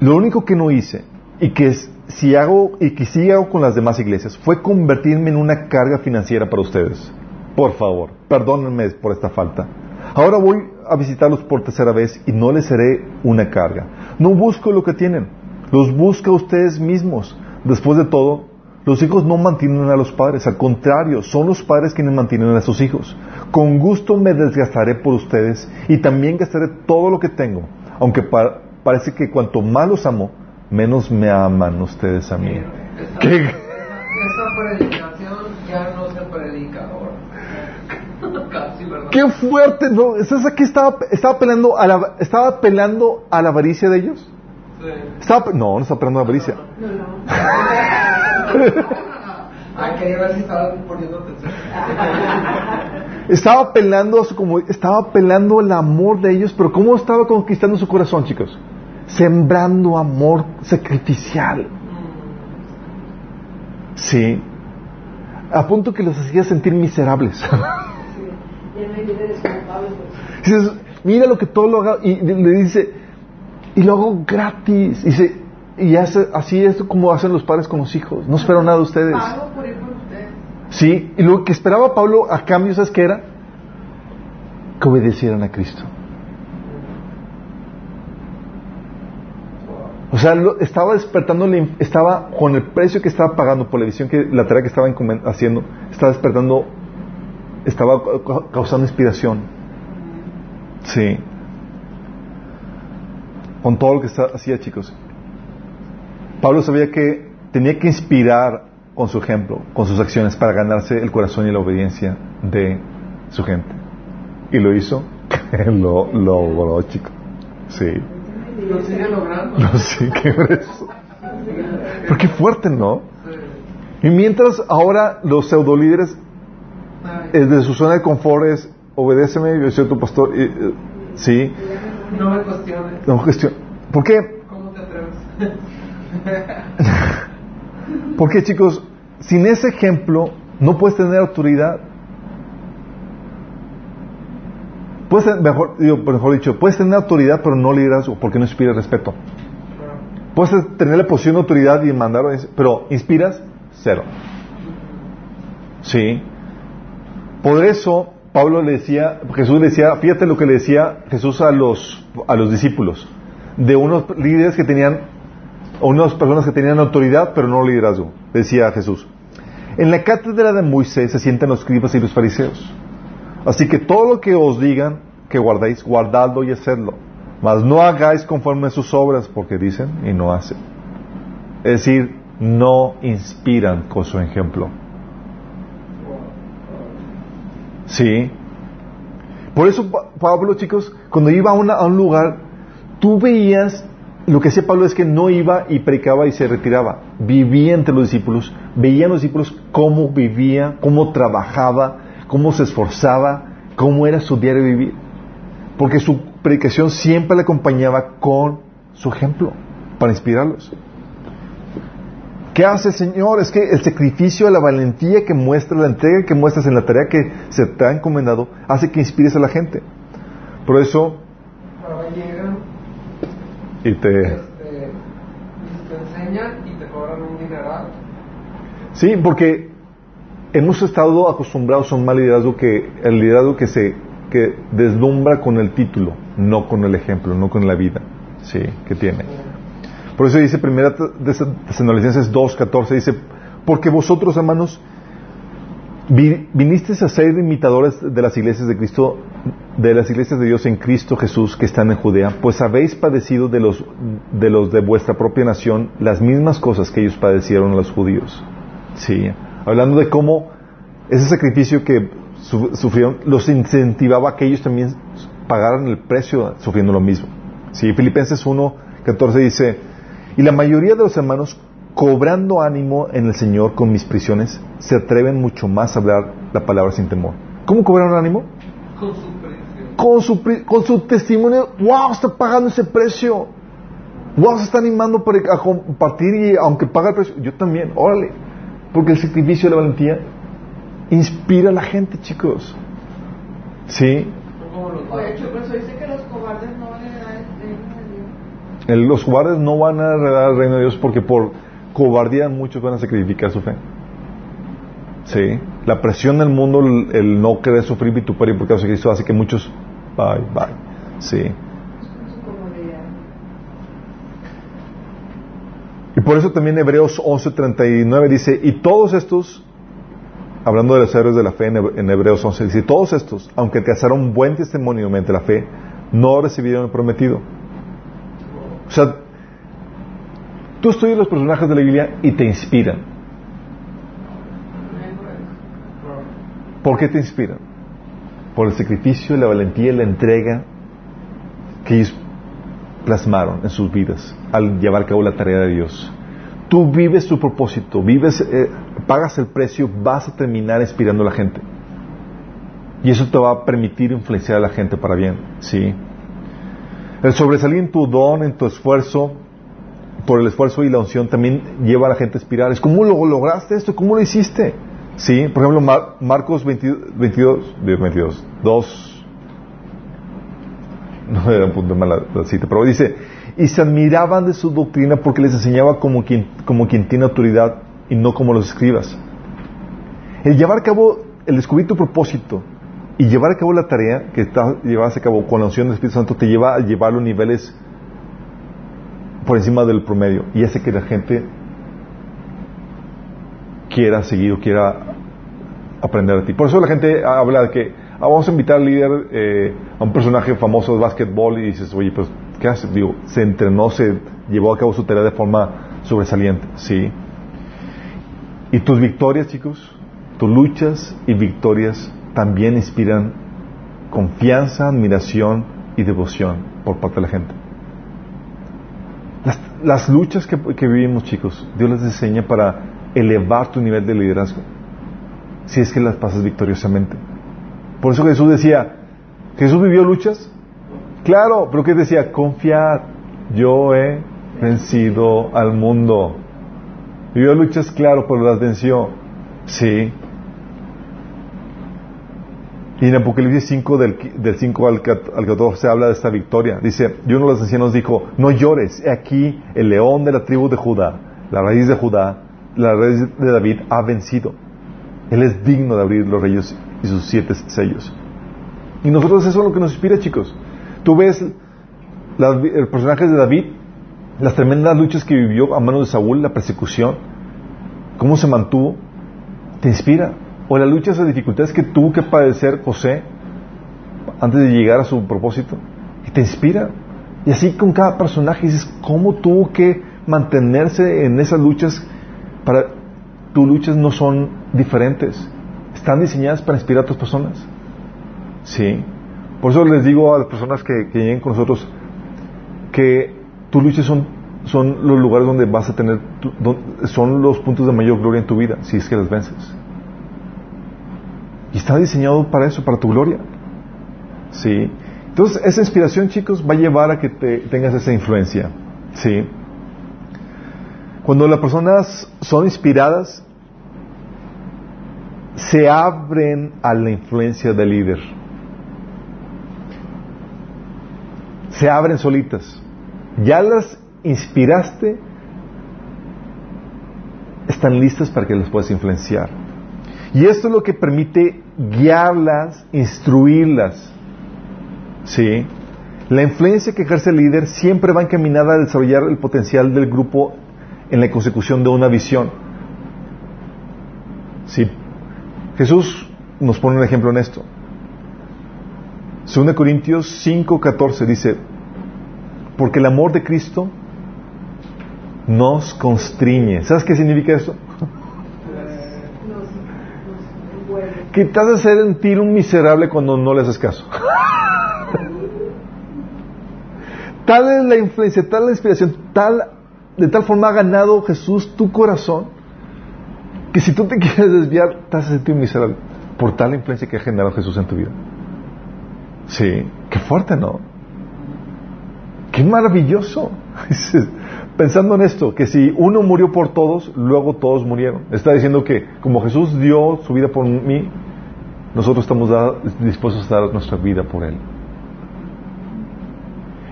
lo único que no hice y que si hago y que sí hago con las demás iglesias fue convertirme en una carga financiera para ustedes. Por favor, perdónenme por esta falta. Ahora voy a visitarlos por tercera vez y no les seré una carga. No busco lo que tienen, los busca ustedes mismos. Después de todo, los hijos no mantienen a los padres, al contrario, son los padres quienes mantienen a sus hijos. Con gusto me desgastaré por ustedes y también gastaré todo lo que tengo, aunque pa- parece que cuanto más los amo, menos me aman ustedes a mí. Esa, ¿Qué? esa, esa predicación ya no se predica ahora. (laughs) Casi, ¿verdad? Qué fuerte, ¿no? ¿Sabes aquí estaba, estaba apelando a la, estaba apelando a la avaricia de ellos? Estaba, no, no estaba apelando a la avaricia. No, no. (laughs) Ah, quería ver si estaban poniendo atención. Estaba apelando a su como estaba apelando al amor de ellos, pero ¿cómo estaba conquistando su corazón, chicos? Sembrando amor sacrificial. Sí. A punto que los hacía sentir miserables. (laughs) Dices, mira lo que todo lo haga y le dice, y lo hago gratis. Y, dice, y hace, así es como hacen los padres con los hijos. No espero nada de ustedes. Pago por ir por usted. Sí, y lo que esperaba Pablo a cambio, ¿sabes qué era? Que obedecieran a Cristo. O sea, lo- estaba despertando, estaba con el precio que estaba pagando por la visión que la tarea que estaba haciendo, estaba despertando, estaba ca- causando inspiración. Sí. Con todo lo que hacía, chicos. Pablo sabía que tenía que inspirar con su ejemplo, con sus acciones, para ganarse el corazón y la obediencia de su gente. Y lo hizo, (laughs) lo logró, chicos. Sí. Lo sigue logrando. No sé qué es. Pero qué fuerte, ¿no? Sí. Y mientras ahora los pseudolíderes Ay, eh, de su zona de confort es obedéceme, yo soy tu pastor. y, eh, sí, No me cuestiones. no gestión. ¿Por qué? ¿Cómo te atreves? (laughs) Porque chicos, sin ese ejemplo no puedes tener autoridad. Puedes tener- mejor, digo, mejor dicho, puedes tener autoridad pero no liderazgo porque no inspira respeto. Puedes tener la posición de autoridad y mandar, pero inspiras cero. Sí. Por eso Pablo le decía, Jesús le decía, fíjate lo que le decía Jesús a los a los discípulos de unos líderes que tenían o unas personas que tenían autoridad pero no liderazgo. Decía Jesús. En la cátedra de Moisés se sientan los escribas y los fariseos. Así que todo lo que os digan que guardéis, guardadlo y hacedlo. Mas no hagáis conforme a sus obras, porque dicen y no hacen. Es decir, no inspiran con su ejemplo. Sí. Por eso Pa- Pablo, chicos, cuando iba a, una- un lugar, tú veías, lo que hacía Pablo es que no iba y predicaba y se retiraba. Vivía entre los discípulos, veía a los discípulos cómo vivía, cómo trabajaba, cómo se esforzaba, cómo era su diario vivir. Porque su predicación siempre le acompañaba con su ejemplo, para inspirarlos. ¿Qué hace el Señor? Es que el sacrificio, la valentía que muestra, la entrega que muestras en la tarea que se te ha encomendado, hace que inspires a la gente. Por eso, llegan, y te... este, y te enseñan y te cobran un dineral. Sí, porque hemos estado acostumbrados a un mal liderazgo que, el liderazgo que se, que deslumbra con el título, no con el ejemplo, no con la vida, sí, que tiene. Por eso dice primera Tesalonicenses 2.14, dice, porque vosotros, hermanos, vi- vinisteis a ser imitadores de las iglesias de Cristo, de las iglesias de Dios en Cristo Jesús que están en Judea, pues habéis padecido de los, de los de vuestra propia nación las mismas cosas que ellos padecieron los judíos. Sí, hablando de cómo ese sacrificio que su- sufrieron los incentivaba a que ellos también pagaran el precio sufriendo lo mismo. Sí, Filipenses 1.14 dice, y la mayoría de los hermanos, cobrando ánimo en el Señor con mis prisiones, se atreven mucho más a hablar la palabra sin temor. ¿Cómo cobraron ánimo? Con su precio. Con su, pri- con su testimonio, wow, está pagando ese precio. Wow, se está animando para a compartir y aunque paga el precio, yo también, órale. Porque el sacrificio de la valentía inspira a la gente, chicos. ¿Sí? Oye, eso dice que los cobardes no van a heredar el reino de Dios. El- los cobardes no van a heredar el reino de Dios porque por cobardía muchos van a sacrificar su fe. Sí. La presión del mundo, el, no querer sufrir vituperio por causa Cristo hace que muchos, bye, bye. Sí. Y por eso también Hebreos 11:39 dice, y todos estos, hablando de los héroes de la fe en Hebreos 11, dice, todos estos, aunque alcanzaron buen testimonio mediante la fe, no recibieron el prometido. O sea, tú estudias los personajes de la Biblia y te inspiran. ¿Por qué te inspiran? Por el sacrificio, la valentía y la entrega que ellos plasmaron en sus vidas al llevar a cabo la tarea de Dios. Tú vives tu propósito, vives, eh, pagas el precio, vas a terminar inspirando a la gente. Y eso te va a permitir influenciar a la gente para bien, ¿sí? El sobresalir en tu don, en tu esfuerzo, por el esfuerzo y la unción, también lleva a la gente a inspirar. Es ¿cómo lo lograste esto? ¿Cómo lo hiciste? Sí, por ejemplo, Mar- Marcos 22, 22, 22, 2, no era un punto mal la, la cita, pero dice, y se admiraban de su doctrina porque les enseñaba como quien, como quien tiene autoridad y no como los escribas. El llevar a cabo, el descubrir tu propósito y llevar a cabo la tarea que está, llevas a cabo con la unción del Espíritu Santo te lleva a llevarlo a niveles por encima del promedio y hace que la gente quiera seguir o quiera aprender de ti. Por eso la gente habla de que ah, vamos a invitar al líder eh, a un personaje famoso de básquetbol y dices, oye, pues, ¿qué hace? Digo, se entrenó, se llevó a cabo su tarea de forma sobresaliente, ¿sí? Y tus victorias, chicos, tus luchas y victorias también inspiran confianza, admiración y devoción por parte de la gente. Las, las luchas que, que vivimos, chicos, Dios les enseña para elevar tu nivel de liderazgo. Si es que las pasas victoriosamente. Por eso Jesús decía, ¿Jesús vivió luchas? Claro, pero ¿qué decía? Confiad, yo he vencido al mundo. Vivió luchas, claro, pero las venció. Sí. Y en Apocalipsis 5, del, del 5 al, cat- al 14, se habla de esta victoria. Dice, y uno de los ancianos dijo, no llores, he aquí el león de la tribu de Judá, la raíz de Judá, la raíz de David ha vencido. Él es digno de abrir los reyes y sus siete sellos. Y nosotros eso es lo que nos inspira, chicos. Tú ves las, el personaje de David, las tremendas luchas que vivió a manos de Saúl, la persecución, cómo se mantuvo, te inspira. O las luchas o dificultades que tuvo que padecer José antes de llegar a su propósito, y te inspira. Y así con cada personaje dices, ¿cómo tuvo que mantenerse en esas luchas para tus luchas no son diferentes? Están diseñadas para inspirar a otras personas. Sí. Por eso les digo a las personas que, que lleguen con nosotros que tus luchas son, son los lugares donde vas a tener, tu- son los puntos de mayor gloria en tu vida, si es que las vences. Y está diseñado para eso, para tu gloria. Sí. Entonces, esa inspiración, chicos, va a llevar a que te, tengas esa influencia. Sí. Cuando las personas son inspiradas, se abren a la influencia del líder. Se abren solitas. Ya las inspiraste, están listas para que las puedas influenciar. Y esto es lo que permite guiarlas, instruirlas. ¿Sí? La influencia que ejerce el líder siempre va encaminada a desarrollar el potencial del grupo en la consecución de una visión. ¿Sí? Jesús nos pone un ejemplo en esto. 2 Corintios 5:14 dice, porque el amor de Cristo nos constriñe. ¿Sabes qué significa esto? Nos, nos envuelve. Que te hace sentir un miserable cuando no le haces caso. tal es la influencia, tal la inspiración, tal, de tal forma ha ganado Jesús tu corazón, que si tú te (laughs) quieres desviar, te sentir un miserable por tal influencia que ha generado Jesús en tu vida. Sí, qué fuerte, ¿no? Qué maravilloso. (laughs) Pensando en esto, que si uno murió por todos, luego todos murieron. Está diciendo que como Jesús dio su vida por mí, nosotros estamos dispuestos a dar nuestra vida por Él.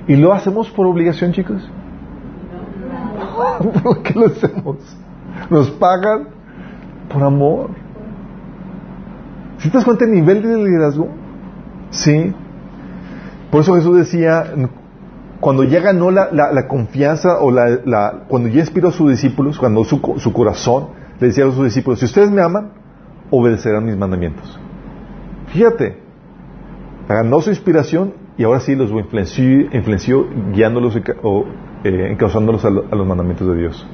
¿Y lo hacemos por obligación, chicos? (laughs) ¿Por qué lo hacemos? Nos pagan por amor. ¿Si te das cuenta el nivel de liderazgo? Sí. Por eso Jesús decía, cuando ya ganó la, confianza o la, cuando ya inspiró a sus discípulos, cuando su, su corazón le decía a sus discípulos, si ustedes me aman, obedecerán mis mandamientos. Fíjate, ganó su inspiración y ahora sí los influenció, guiándolos o eh, encauzándolos a, lo- a los mandamientos de Dios.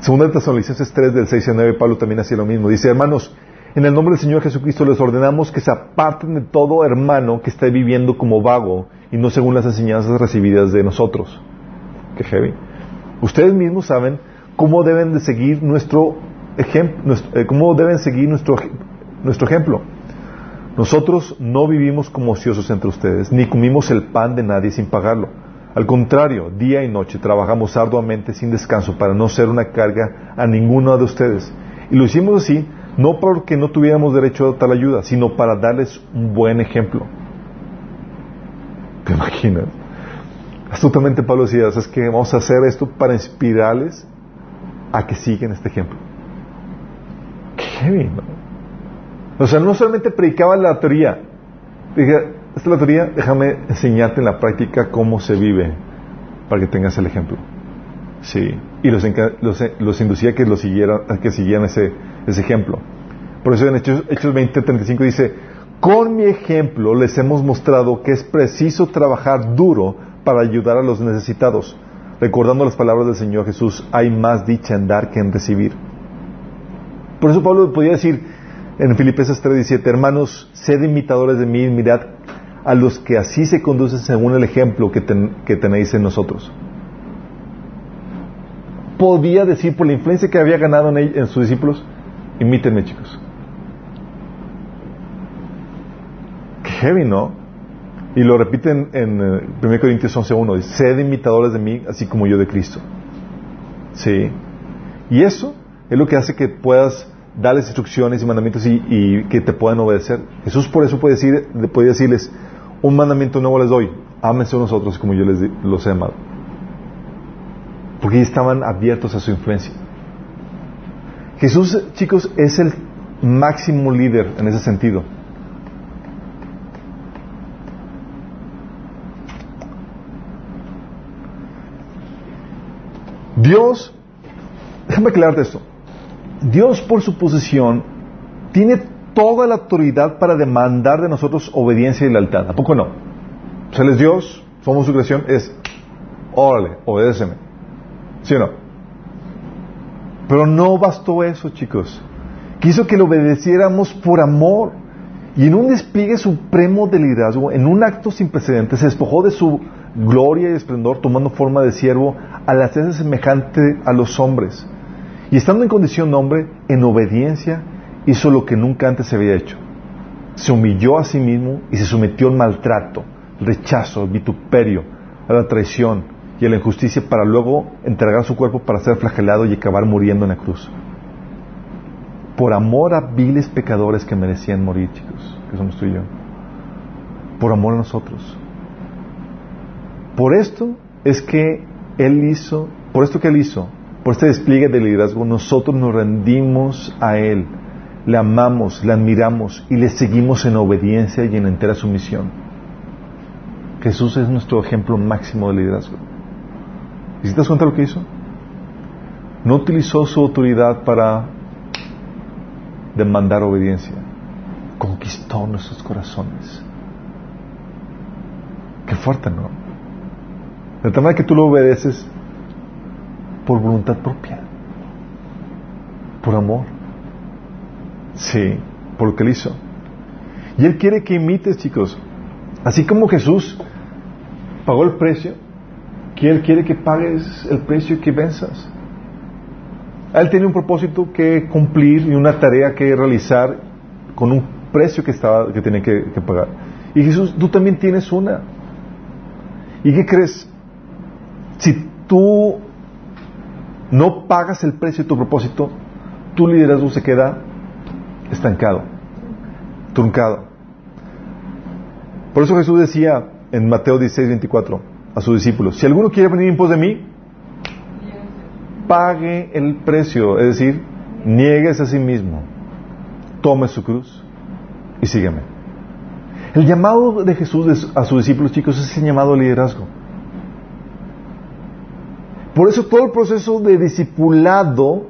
Segunda de Tesalonicenses 3 del 6 al 9, Pablo también hacía lo mismo. Dice, hermanos, en el nombre del Señor Jesucristo les ordenamos que se aparten de todo hermano que esté viviendo como vago y no según las enseñanzas recibidas de nosotros. Qué heavy. Ustedes mismos saben cómo deben de seguir nuestro ejemplo, cómo deben seguir nuestro, nuestro ejemplo. Nosotros no vivimos como ociosos entre ustedes, ni comimos el pan de nadie sin pagarlo. Al contrario, día y noche trabajamos arduamente sin descanso para no ser una carga a ninguno de ustedes. Y lo hicimos así, no porque no tuviéramos derecho a tal ayuda, sino para darles un buen ejemplo. ¿Te imaginas? Astutamente Pablo decía, es que vamos a hacer esto para inspirarles a que sigan este ejemplo. Qué heavy, ¿no? O sea, no solamente predicaba la teoría. Dije, esta es la teoría, déjame enseñarte en la práctica cómo se vive para que tengas el ejemplo. Sí. Y los, los, los inducía a que, lo siguieran, a que siguieran ese, ese ejemplo. Por eso en Hechos, Hechos 20, 35 dice, con mi ejemplo les hemos mostrado que es preciso trabajar duro para ayudar a los necesitados. Recordando las palabras del Señor Jesús, hay más dicha en dar que en recibir. Por eso Pablo podía decir en Filipenses 3:17, hermanos, sed imitadores de mí mirad a los que así se conducen según el ejemplo que, ten- que tenéis en nosotros. Podía decir por la influencia que había ganado en, en sus discípulos, imítenme chicos. Heavy, ¿no? Y lo repiten en eh, 1 Corintios 11.1, dice, sed imitadores de mí, así como yo de Cristo. Sí. Y eso es lo que hace que puedas darles instrucciones y mandamientos y, que te puedan obedecer. Jesús por eso puede, decir, puede decirles, un mandamiento nuevo les doy, ámense unos a otros como yo les los he amado. Porque estaban abiertos a su influencia. Jesús, chicos, es el máximo líder en ese sentido. Dios, déjame aclararte esto. Dios por su posición tiene toda la autoridad para demandar de nosotros obediencia y lealtad. ¿A poco no? O Él es Dios, somos su creación, es, órale, obedéceme. ¿Sí o no? Pero no bastó eso, chicos. Quiso que le obedeciéramos por amor. Y en un despliegue supremo de liderazgo, en un acto sin precedentes, se despojó de su gloria y esplendor, tomando forma de siervo, al hacerse semejante a los hombres. Y estando en condición de hombre, en obediencia, hizo lo que nunca antes se había hecho. Se humilló a sí mismo y se sometió al maltrato, rechazo, vituperio, a la traición y a la injusticia para luego entregar su cuerpo para ser flagelado y acabar muriendo en la cruz. Por amor a viles pecadores que merecían morir, chicos, que somos tú y yo. Por amor a nosotros. Por esto es que Él hizo, por esto que Él hizo, por este despliegue de liderazgo, nosotros nos rendimos a Él, le amamos, le admiramos y le seguimos en obediencia y en entera sumisión. Jesús es nuestro ejemplo máximo de liderazgo. ¿Y si te das cuenta de lo que hizo? No utilizó su autoridad para demandar obediencia. Conquistó nuestros corazones. Qué fuerte, ¿no? De tal manera que tú lo obedeces por voluntad propia, por amor. Sí, por lo que él hizo. Y él quiere que imites, chicos. Así como Jesús pagó el precio, que él quiere que pagues el precio que venzas. Él tiene un propósito que cumplir y una tarea que realizar con un precio que estaba que que, que pagar. Y Jesús, tú también tienes una. ¿Y qué crees? Si tú no pagas el precio de tu propósito, tu liderazgo se queda estancado, truncado. Por eso Jesús decía en Mateo 16, 24 a sus discípulos, si alguno quiere venir en pos de mí, pague el precio, es decir, niegues a sí mismo, tome su cruz y sígueme. El llamado de Jesús a sus discípulos, chicos, es el llamado liderazgo. Por eso todo el proceso de discipulado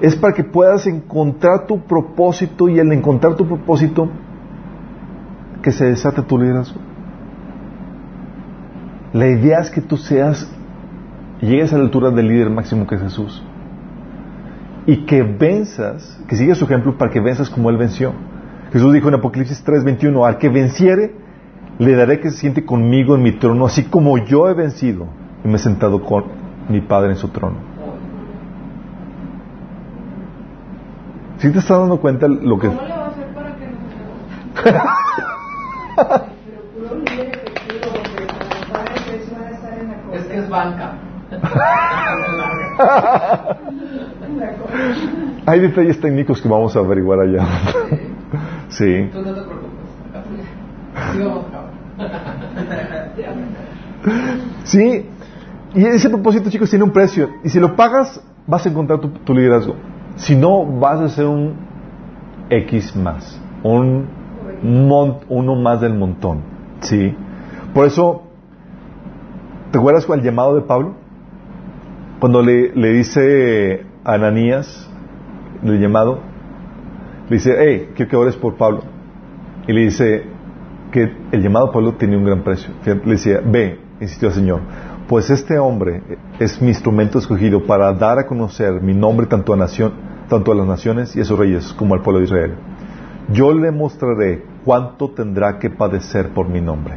es para que puedas encontrar tu propósito y al encontrar tu propósito que se desate tu liderazgo. La idea es que tú seas, llegues a la altura del líder máximo que es Jesús. Y que venzas, que sigas su ejemplo para que venzas como Él venció. Jesús dijo en Apocalipsis 3:21, al que venciere, le daré que se siente conmigo en mi trono, así como yo he vencido y me he sentado con mi Padre en su trono. ¿Sí te estás dando cuenta lo que... ¿Cómo le va a hacer para que no. (laughs) Es que es banca. Hay detalles técnicos que vamos a averiguar allá. sí. Tú no te preocupes. Sí. Y ese propósito, chicos, tiene un precio. Y si lo pagas, vas a encontrar tu, liderazgo. Si no, vas a ser un X más. Un mon- uno más del montón. Sí. Por eso, ¿te acuerdas el llamado de Pablo? Cuando le, le dice a Ananías el llamado, le dice, hey, quiero que ores por Pablo. Y le dice que el llamado Pablo tenía un gran precio. Le decía, ve, insistió el Señor, pues este hombre es mi instrumento escogido para dar a conocer mi nombre tanto a, nación, tanto a las naciones y a sus reyes como al pueblo de Israel. Yo le mostraré cuánto tendrá que padecer por mi nombre.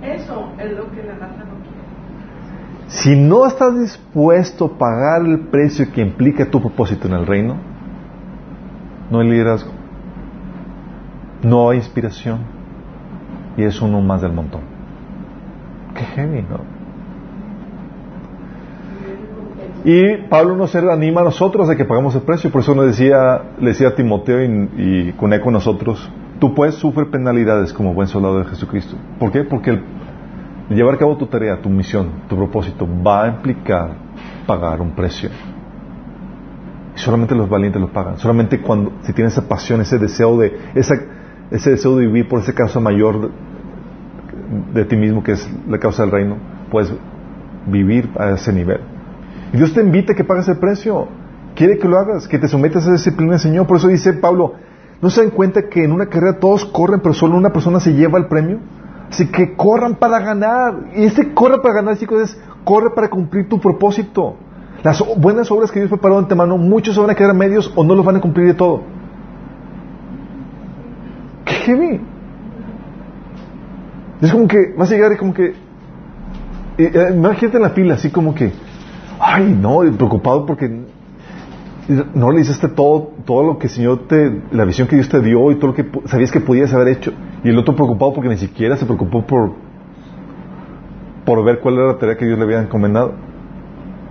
Eso es lo que la raza no quiere. Si no estás dispuesto a pagar el precio que implica tu propósito en el reino, no hay liderazgo, no hay inspiración y es uno más del montón. Qué heavy, ¿no? Y Pablo nos anima a nosotros a que pagamos el precio, por eso nos decía, le decía a Timoteo y, y con eco nosotros, tú puedes sufrir penalidades como buen soldado de Jesucristo. ¿Por qué? Porque el, llevar a cabo tu tarea, tu misión, tu propósito va a implicar pagar un precio. Y solamente los valientes lo pagan. Solamente cuando, si tienes esa pasión, ese deseo de, esa, ese deseo de vivir por esa causa mayor de, de ti mismo, que es la causa del reino, puedes vivir a ese nivel. Dios te invita a que pagues el precio. Quiere que lo hagas, que te sometas a esa disciplina del Señor. Por eso dice Pablo, ¿no se dan cuenta que en una carrera todos corren, pero solo una persona se lleva el premio? Así que corran para ganar. Y ese corre para ganar, chicos, es corre para cumplir tu propósito. Las buenas obras que Dios preparó de antemano, muchos van a quedar a medios o no los van a cumplir de todo. heavy. Es como que vas a llegar y como que. eh, eh, imagínate en la fila, así como que. Ay, no, preocupado porque no le hiciste todo, todo lo que el Señor te, la visión que Dios te dio y todo lo que sabías que podías haber hecho. Y el otro preocupado porque ni siquiera se preocupó por, por ver cuál era la tarea que Dios le había encomendado.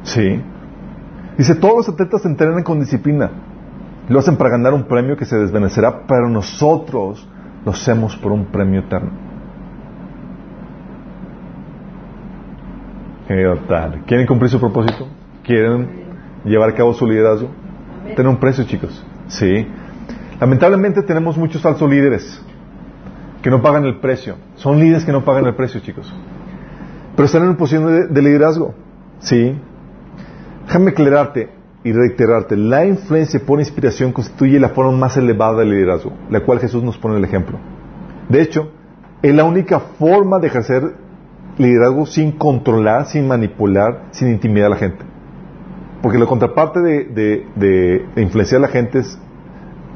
Sí. Dice, todos los atletas se entrenan con disciplina. Lo hacen para ganar un premio que se desvanecerá, pero nosotros lo hacemos por un premio eterno. ¿Quieren cumplir su propósito? ¿Quieren llevar a cabo su liderazgo? Tiene un precio, chicos. Sí. Lamentablemente tenemos muchos falsos líderes que no pagan el precio. Son líderes que no pagan el precio, chicos. Pero están en una posición de, de liderazgo. Sí. Déjame aclararte y reiterarte. La influencia por inspiración constituye la forma más elevada del liderazgo, la cual Jesús nos pone el ejemplo. De hecho, es la única forma de ejercer liderazgo sin controlar, sin manipular, sin intimidar a la gente. Porque la contraparte de, influenciar a la gente es,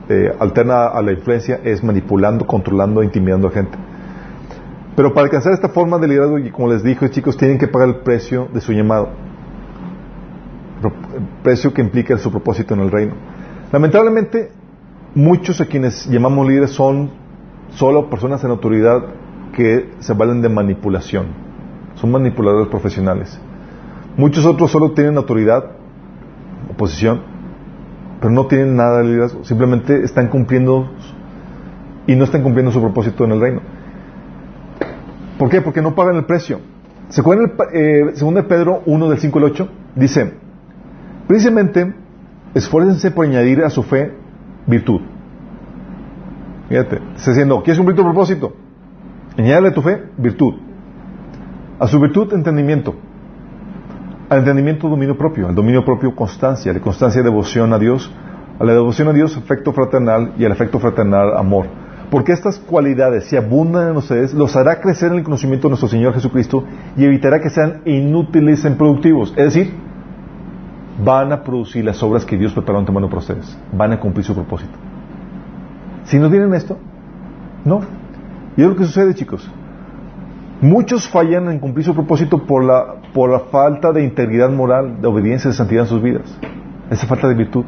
eh, alterna a la influencia es manipulando, controlando, intimidando a la gente. Pero para alcanzar esta forma de liderazgo, y como les dije, chicos, tienen que pagar el precio de su llamado. El precio que implica su propósito en el reino. Lamentablemente, muchos a quienes llamamos líderes son solo personas en autoridad que se valen de manipulación. Son manipuladores profesionales. Muchos otros solo tienen autoridad, oposición, pero no tienen nada de liderazgo. Simplemente están cumpliendo y no están cumpliendo su propósito en el reino. ¿Por qué? Porque no pagan el precio. ¿Se acuerdan eh, 2 de Pedro 1 del 5 al 8? Dice, precisamente, esfuércense por añadir a su fe virtud. Fíjate, está diciendo, ¿quieres cumplir tu propósito? Añádale a tu fe virtud. A su virtud, entendimiento. Al entendimiento, dominio propio. Al dominio propio, constancia. La constancia, devoción a Dios. A la devoción a Dios, afecto fraternal. Y al afecto fraternal, amor. Porque estas cualidades, si abundan en ustedes, los hará crecer en el conocimiento de nuestro Señor Jesucristo y evitará que sean inútiles e improductivos. Es decir, van a producir las obras que Dios preparó antemano para ustedes. Van a cumplir su propósito. Si no tienen esto, no. Y es lo que sucede, chicos. Muchos fallan en cumplir su propósito por la, por la falta de integridad moral, de obediencia, de santidad en sus vidas. Esa falta de virtud.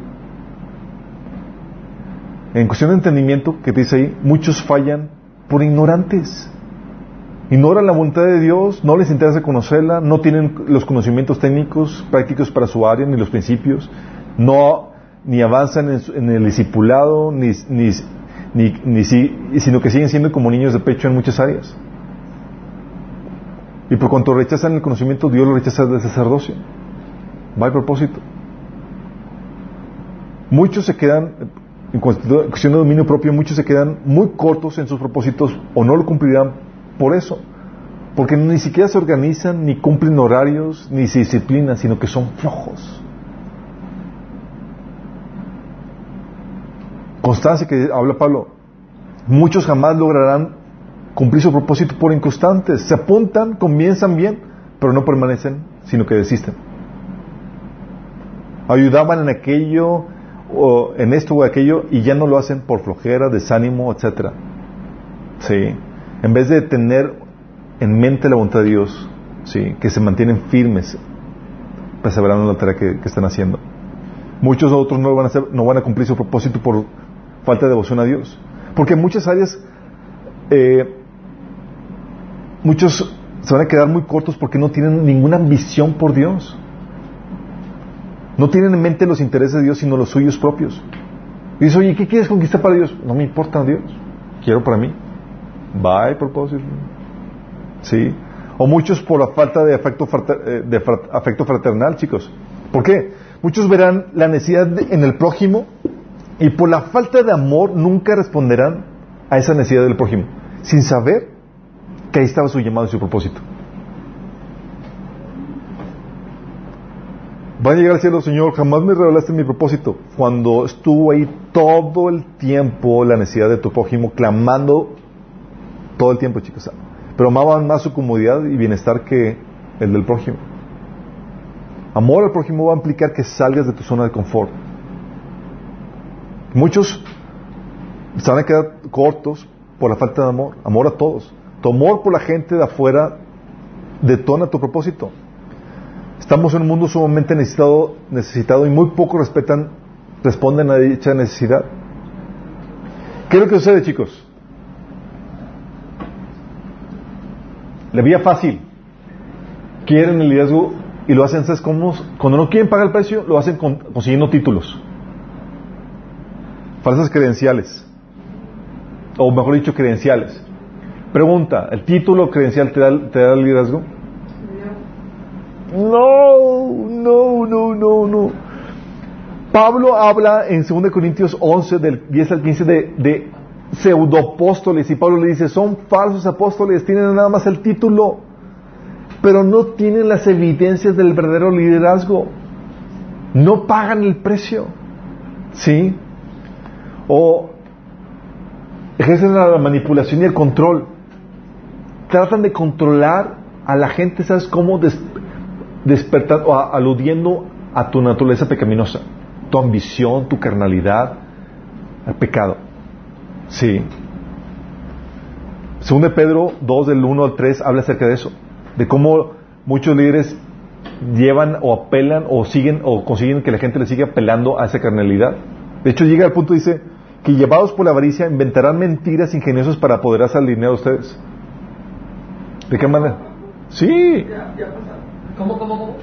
En cuestión de entendimiento, que te dice ahí, muchos fallan por ignorantes. Ignoran la voluntad de Dios, no les interesa conocerla, no tienen los conocimientos técnicos, prácticos para su área, ni los principios, no ni avanzan en, en el discipulado, ni, ni, ni, ni si- sino que siguen siendo como niños de pecho en muchas áreas. Y por cuanto rechazan el conocimiento, Dios lo rechaza del sacerdocio. Va al propósito. Muchos se quedan, en cuestión de dominio propio, muchos se quedan muy cortos en sus propósitos o no lo cumplirán por eso. Porque ni siquiera se organizan, ni cumplen horarios, ni se disciplinan, sino que son flojos. Constancia que habla Pablo. Muchos jamás lograrán cumplir su propósito por inconstantes. Se apuntan, comienzan bien, pero no permanecen, sino que desisten. Ayudaban en aquello, o en esto o aquello, y ya no lo hacen por flojera, desánimo, etcétera. Sí. En vez de tener en mente la voluntad de Dios, sí, que se mantienen firmes, perseverando en la tarea que, que están haciendo. Muchos otros no van, a hacer, no van a cumplir su propósito por falta de devoción a Dios. Porque en muchas áreas, eh, muchos se van a quedar muy cortos porque no tienen ninguna ambición por Dios. No tienen en mente los intereses de Dios, sino los suyos propios. Y dice, oye, ¿qué quieres conquistar para Dios? No me importa Dios, quiero para mí. Bye, propósito. Sí. O muchos por la falta de afecto, eh, afecto fraternal, chicos. ¿Por qué? Muchos verán la necesidad en el prójimo y por la falta de amor nunca responderán a esa necesidad del prójimo, sin saber que ahí estaba su llamado y su propósito. Va a llegar al cielo, Señor, jamás me revelaste mi propósito. Cuando estuvo ahí todo el tiempo la necesidad de tu prójimo, clamando todo el tiempo, chicos. Pero amaban más su comodidad y bienestar que el del prójimo. Amor al prójimo va a implicar que salgas de tu zona de confort. Muchos se van a quedar cortos por la falta de amor, amor a todos. Tu amor por la gente de afuera detona tu propósito. Estamos en un mundo sumamente necesitado, necesitado y muy poco respetan, responden a dicha necesidad. ¿Qué es lo que sucede, chicos? La vía fácil. Quieren el liderazgo y lo hacen, ¿sabes cómo? Cuando no quieren pagar el precio, lo hacen con- consiguiendo títulos. Falsas credenciales. O mejor dicho, credenciales. Pregunta, ¿el título credencial te da, te liderazgo? No, no, no, no, no. Pablo habla en 2 Corintios 11, del 10 al 15, de, de pseudoapóstoles. Y Pablo le dice, son falsos apóstoles, tienen nada más el título, pero no tienen las evidencias del verdadero liderazgo. No pagan el precio. ¿Sí? O ejercen la manipulación y el control. Tratan de controlar a la gente, ¿sabes cómo? Des- despertando, o a- aludiendo a tu naturaleza pecaminosa, tu ambición, tu carnalidad, al pecado. Sí. Según de Pedro 2 del 1 al 3 habla acerca de eso, de cómo muchos líderes llevan o apelan o siguen o consiguen que la gente le siga apelando a esa carnalidad. De hecho llega al punto dice que llevados por la avaricia inventarán mentiras ingeniosas para apoderarse al dinero de ustedes. ¿De qué manera? Sí, ¿Cómo, cómo, cómo?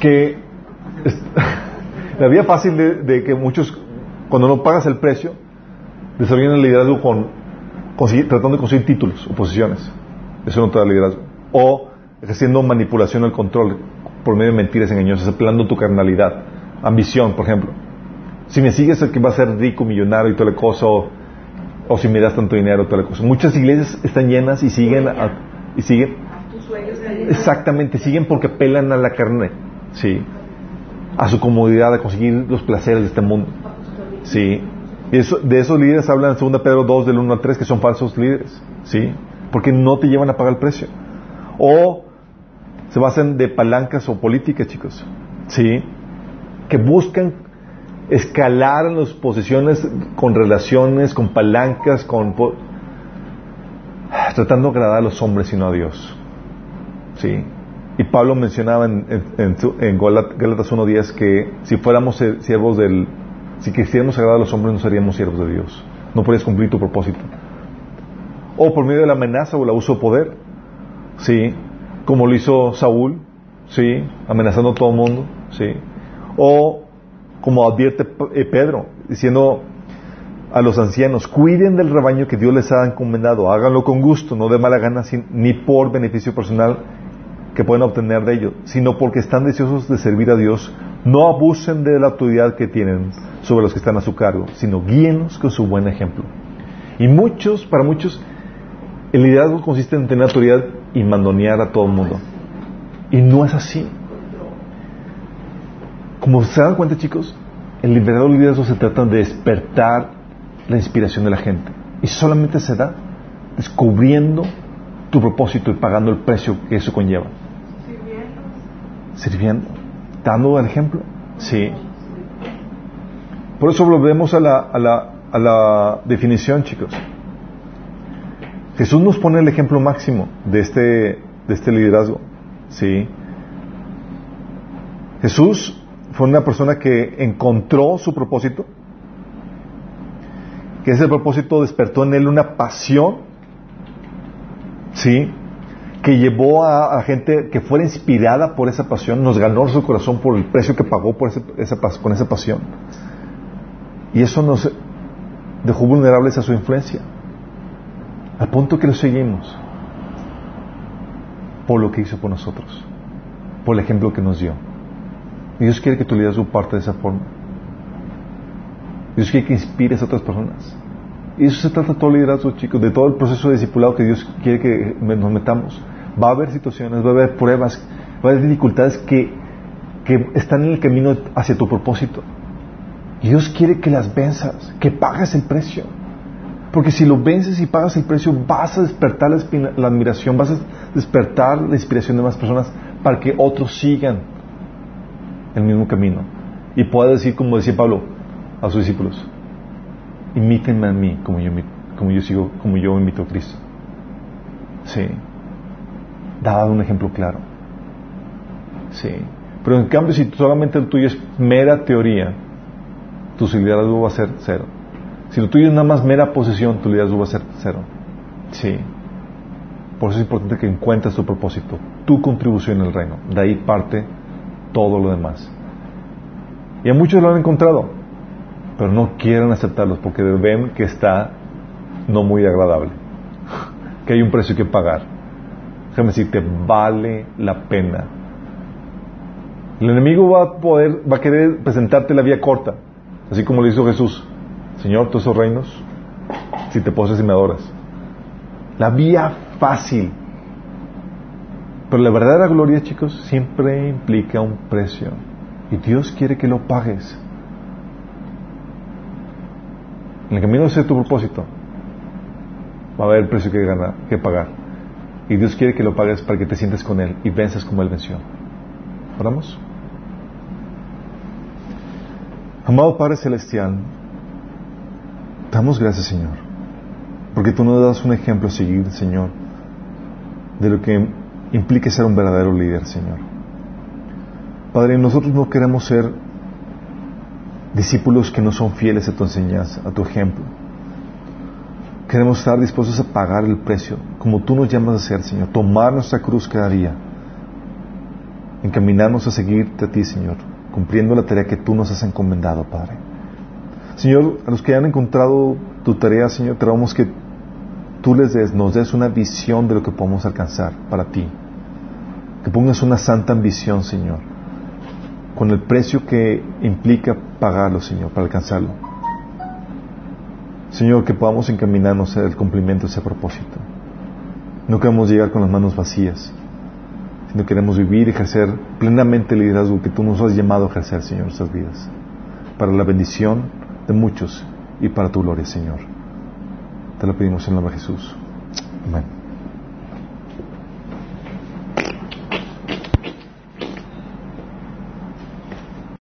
que es- (laughs) la vía fácil de, de que muchos, cuando no pagas el precio, desarrollan el liderazgo con, conseguir- tratando de conseguir títulos o posiciones. Eso no te da liderazgo. O ejerciendo manipulación al control por medio de mentiras engañosas, apelando tu carnalidad. Ambición, por ejemplo. Si me sigues el que va a ser rico, millonario y toda la cosa, o, o si me das tanto dinero, toda la cosa. Muchas iglesias están llenas y siguen, a- y siguen. Exactamente, siguen porque apelan a la carne, sí, a su comodidad, a conseguir los placeres de este mundo, sí. Y eso, de esos líderes hablan en 2 Pedro 2 del 1 al 3 que son falsos líderes, sí, porque no te llevan a pagar el precio. O se basan de palancas o políticas, chicos, sí, que buscan escalar en las posiciones con relaciones, con palancas, con tratando de agradar a los hombres y no a Dios. Sí. Y Pablo mencionaba en, en, Gálatas 1.10 que si fuéramos siervos del... Si quisiéramos agradar a los hombres no seríamos siervos de Dios. No podrías cumplir tu propósito. O por medio de la amenaza o el abuso de poder. Sí. Como lo hizo Saúl. Sí. Amenazando a todo el mundo. Sí. O como advierte eh, Pedro, diciendo a los ancianos, cuiden del rebaño que Dios les ha encomendado, háganlo con gusto, no de mala gana, ni por beneficio personal que pueden obtener de ello, sino porque están deseosos de servir a Dios. No abusen de la autoridad que tienen sobre los que están a su cargo, sino guíenlos con su buen ejemplo. Y muchos, para muchos, el liderazgo consiste en tener autoridad y mandonear a todo el mundo. Y no es así. Como se dan cuenta, chicos, el verdadero liderazgo se trata de despertar la inspiración de la gente. Y solamente se da descubriendo tu propósito y pagando el precio que eso conlleva. Sirviendo. Dando el ejemplo. Sí. Por eso volvemos a la, a la, a la definición, chicos. Jesús nos pone el ejemplo máximo de este, de este liderazgo. Sí. Jesús fue una persona que encontró su propósito, que ese propósito despertó en él una pasión, ¿sí? Que llevó a, gente que fuera inspirada por esa pasión, nos ganó su corazón por el precio que pagó por esa, con esa pasión. Y eso nos dejó vulnerables a su influencia, al punto que lo seguimos por lo que hizo por nosotros, por el ejemplo que nos dio. Y Dios quiere que tu liderazgo parte de esa forma. Dios quiere que inspires a otras personas. Y eso se trata todo el liderazgo, chicos, de todo el proceso de discipulado que Dios quiere que nos metamos. Va a haber situaciones, va a haber pruebas, va a haber dificultades que, que están en el camino hacia tu propósito. Y Dios quiere que las venzas, que pagues el precio. Porque si lo vences y pagas el precio, vas a despertar la admiración, vas a despertar la inspiración de más personas para que otros sigan el mismo camino. Y pueda decir, como decía Pablo a sus discípulos, imítenme a mí como yo, como yo sigo, como yo invito a Cristo. Sí. Daba un ejemplo claro. Sí. Pero en cambio, si solamente lo tuyo es mera teoría, tu liderazgo va a ser cero. Si lo tuyo es nada más mera posesión, tu liderazgo va a ser cero. Sí. Por eso es importante que encuentres tu propósito, tu contribución en el reino. De ahí parte todo lo demás. Y a muchos lo han encontrado, pero no quieren aceptarlos porque ven que está no muy agradable, que hay un precio que pagar. Déjame decirte, vale la pena. El enemigo va a poder, va a querer presentarte la vía corta, así como le hizo Jesús. Señor, todos esos reinos, si te poses y me adoras. La vía fácil. Pero la verdadera gloria, chicos, siempre implica un precio. Y Dios quiere que lo pagues. En el camino de tu propósito, va a haber el precio que, que pagar. Y Dios quiere que lo pagues para que te sientes con Él y venzas como Él venció. ¿Oramos? Amado Padre Celestial, damos gracias, Señor, porque tú nos das un ejemplo a seguir, Señor, de lo que implica ser un verdadero líder, Señor. Padre, nosotros no queremos ser discípulos que no son fieles a tu enseñanza, a tu ejemplo. Queremos estar dispuestos a pagar el precio, como tú nos llamas a hacer, Señor, tomar nuestra cruz cada día, encaminarnos a seguirte a ti, Señor, cumpliendo la tarea que tú nos has encomendado, Padre. Señor, a los que han encontrado tu tarea, Señor, te rogamos que tú les des, nos des una visión de lo que podemos alcanzar para ti. Que pongas una santa ambición, Señor, con el precio que implica pagarlo, Señor, para alcanzarlo. Señor, que podamos encaminarnos al cumplimiento de ese propósito. No queremos llegar con las manos vacías, sino queremos vivir y ejercer plenamente el liderazgo que tú nos has llamado a ejercer, Señor, en nuestras vidas, para la bendición de muchos y para tu gloria, Señor. Te lo pedimos en el nombre de Jesús. Amén.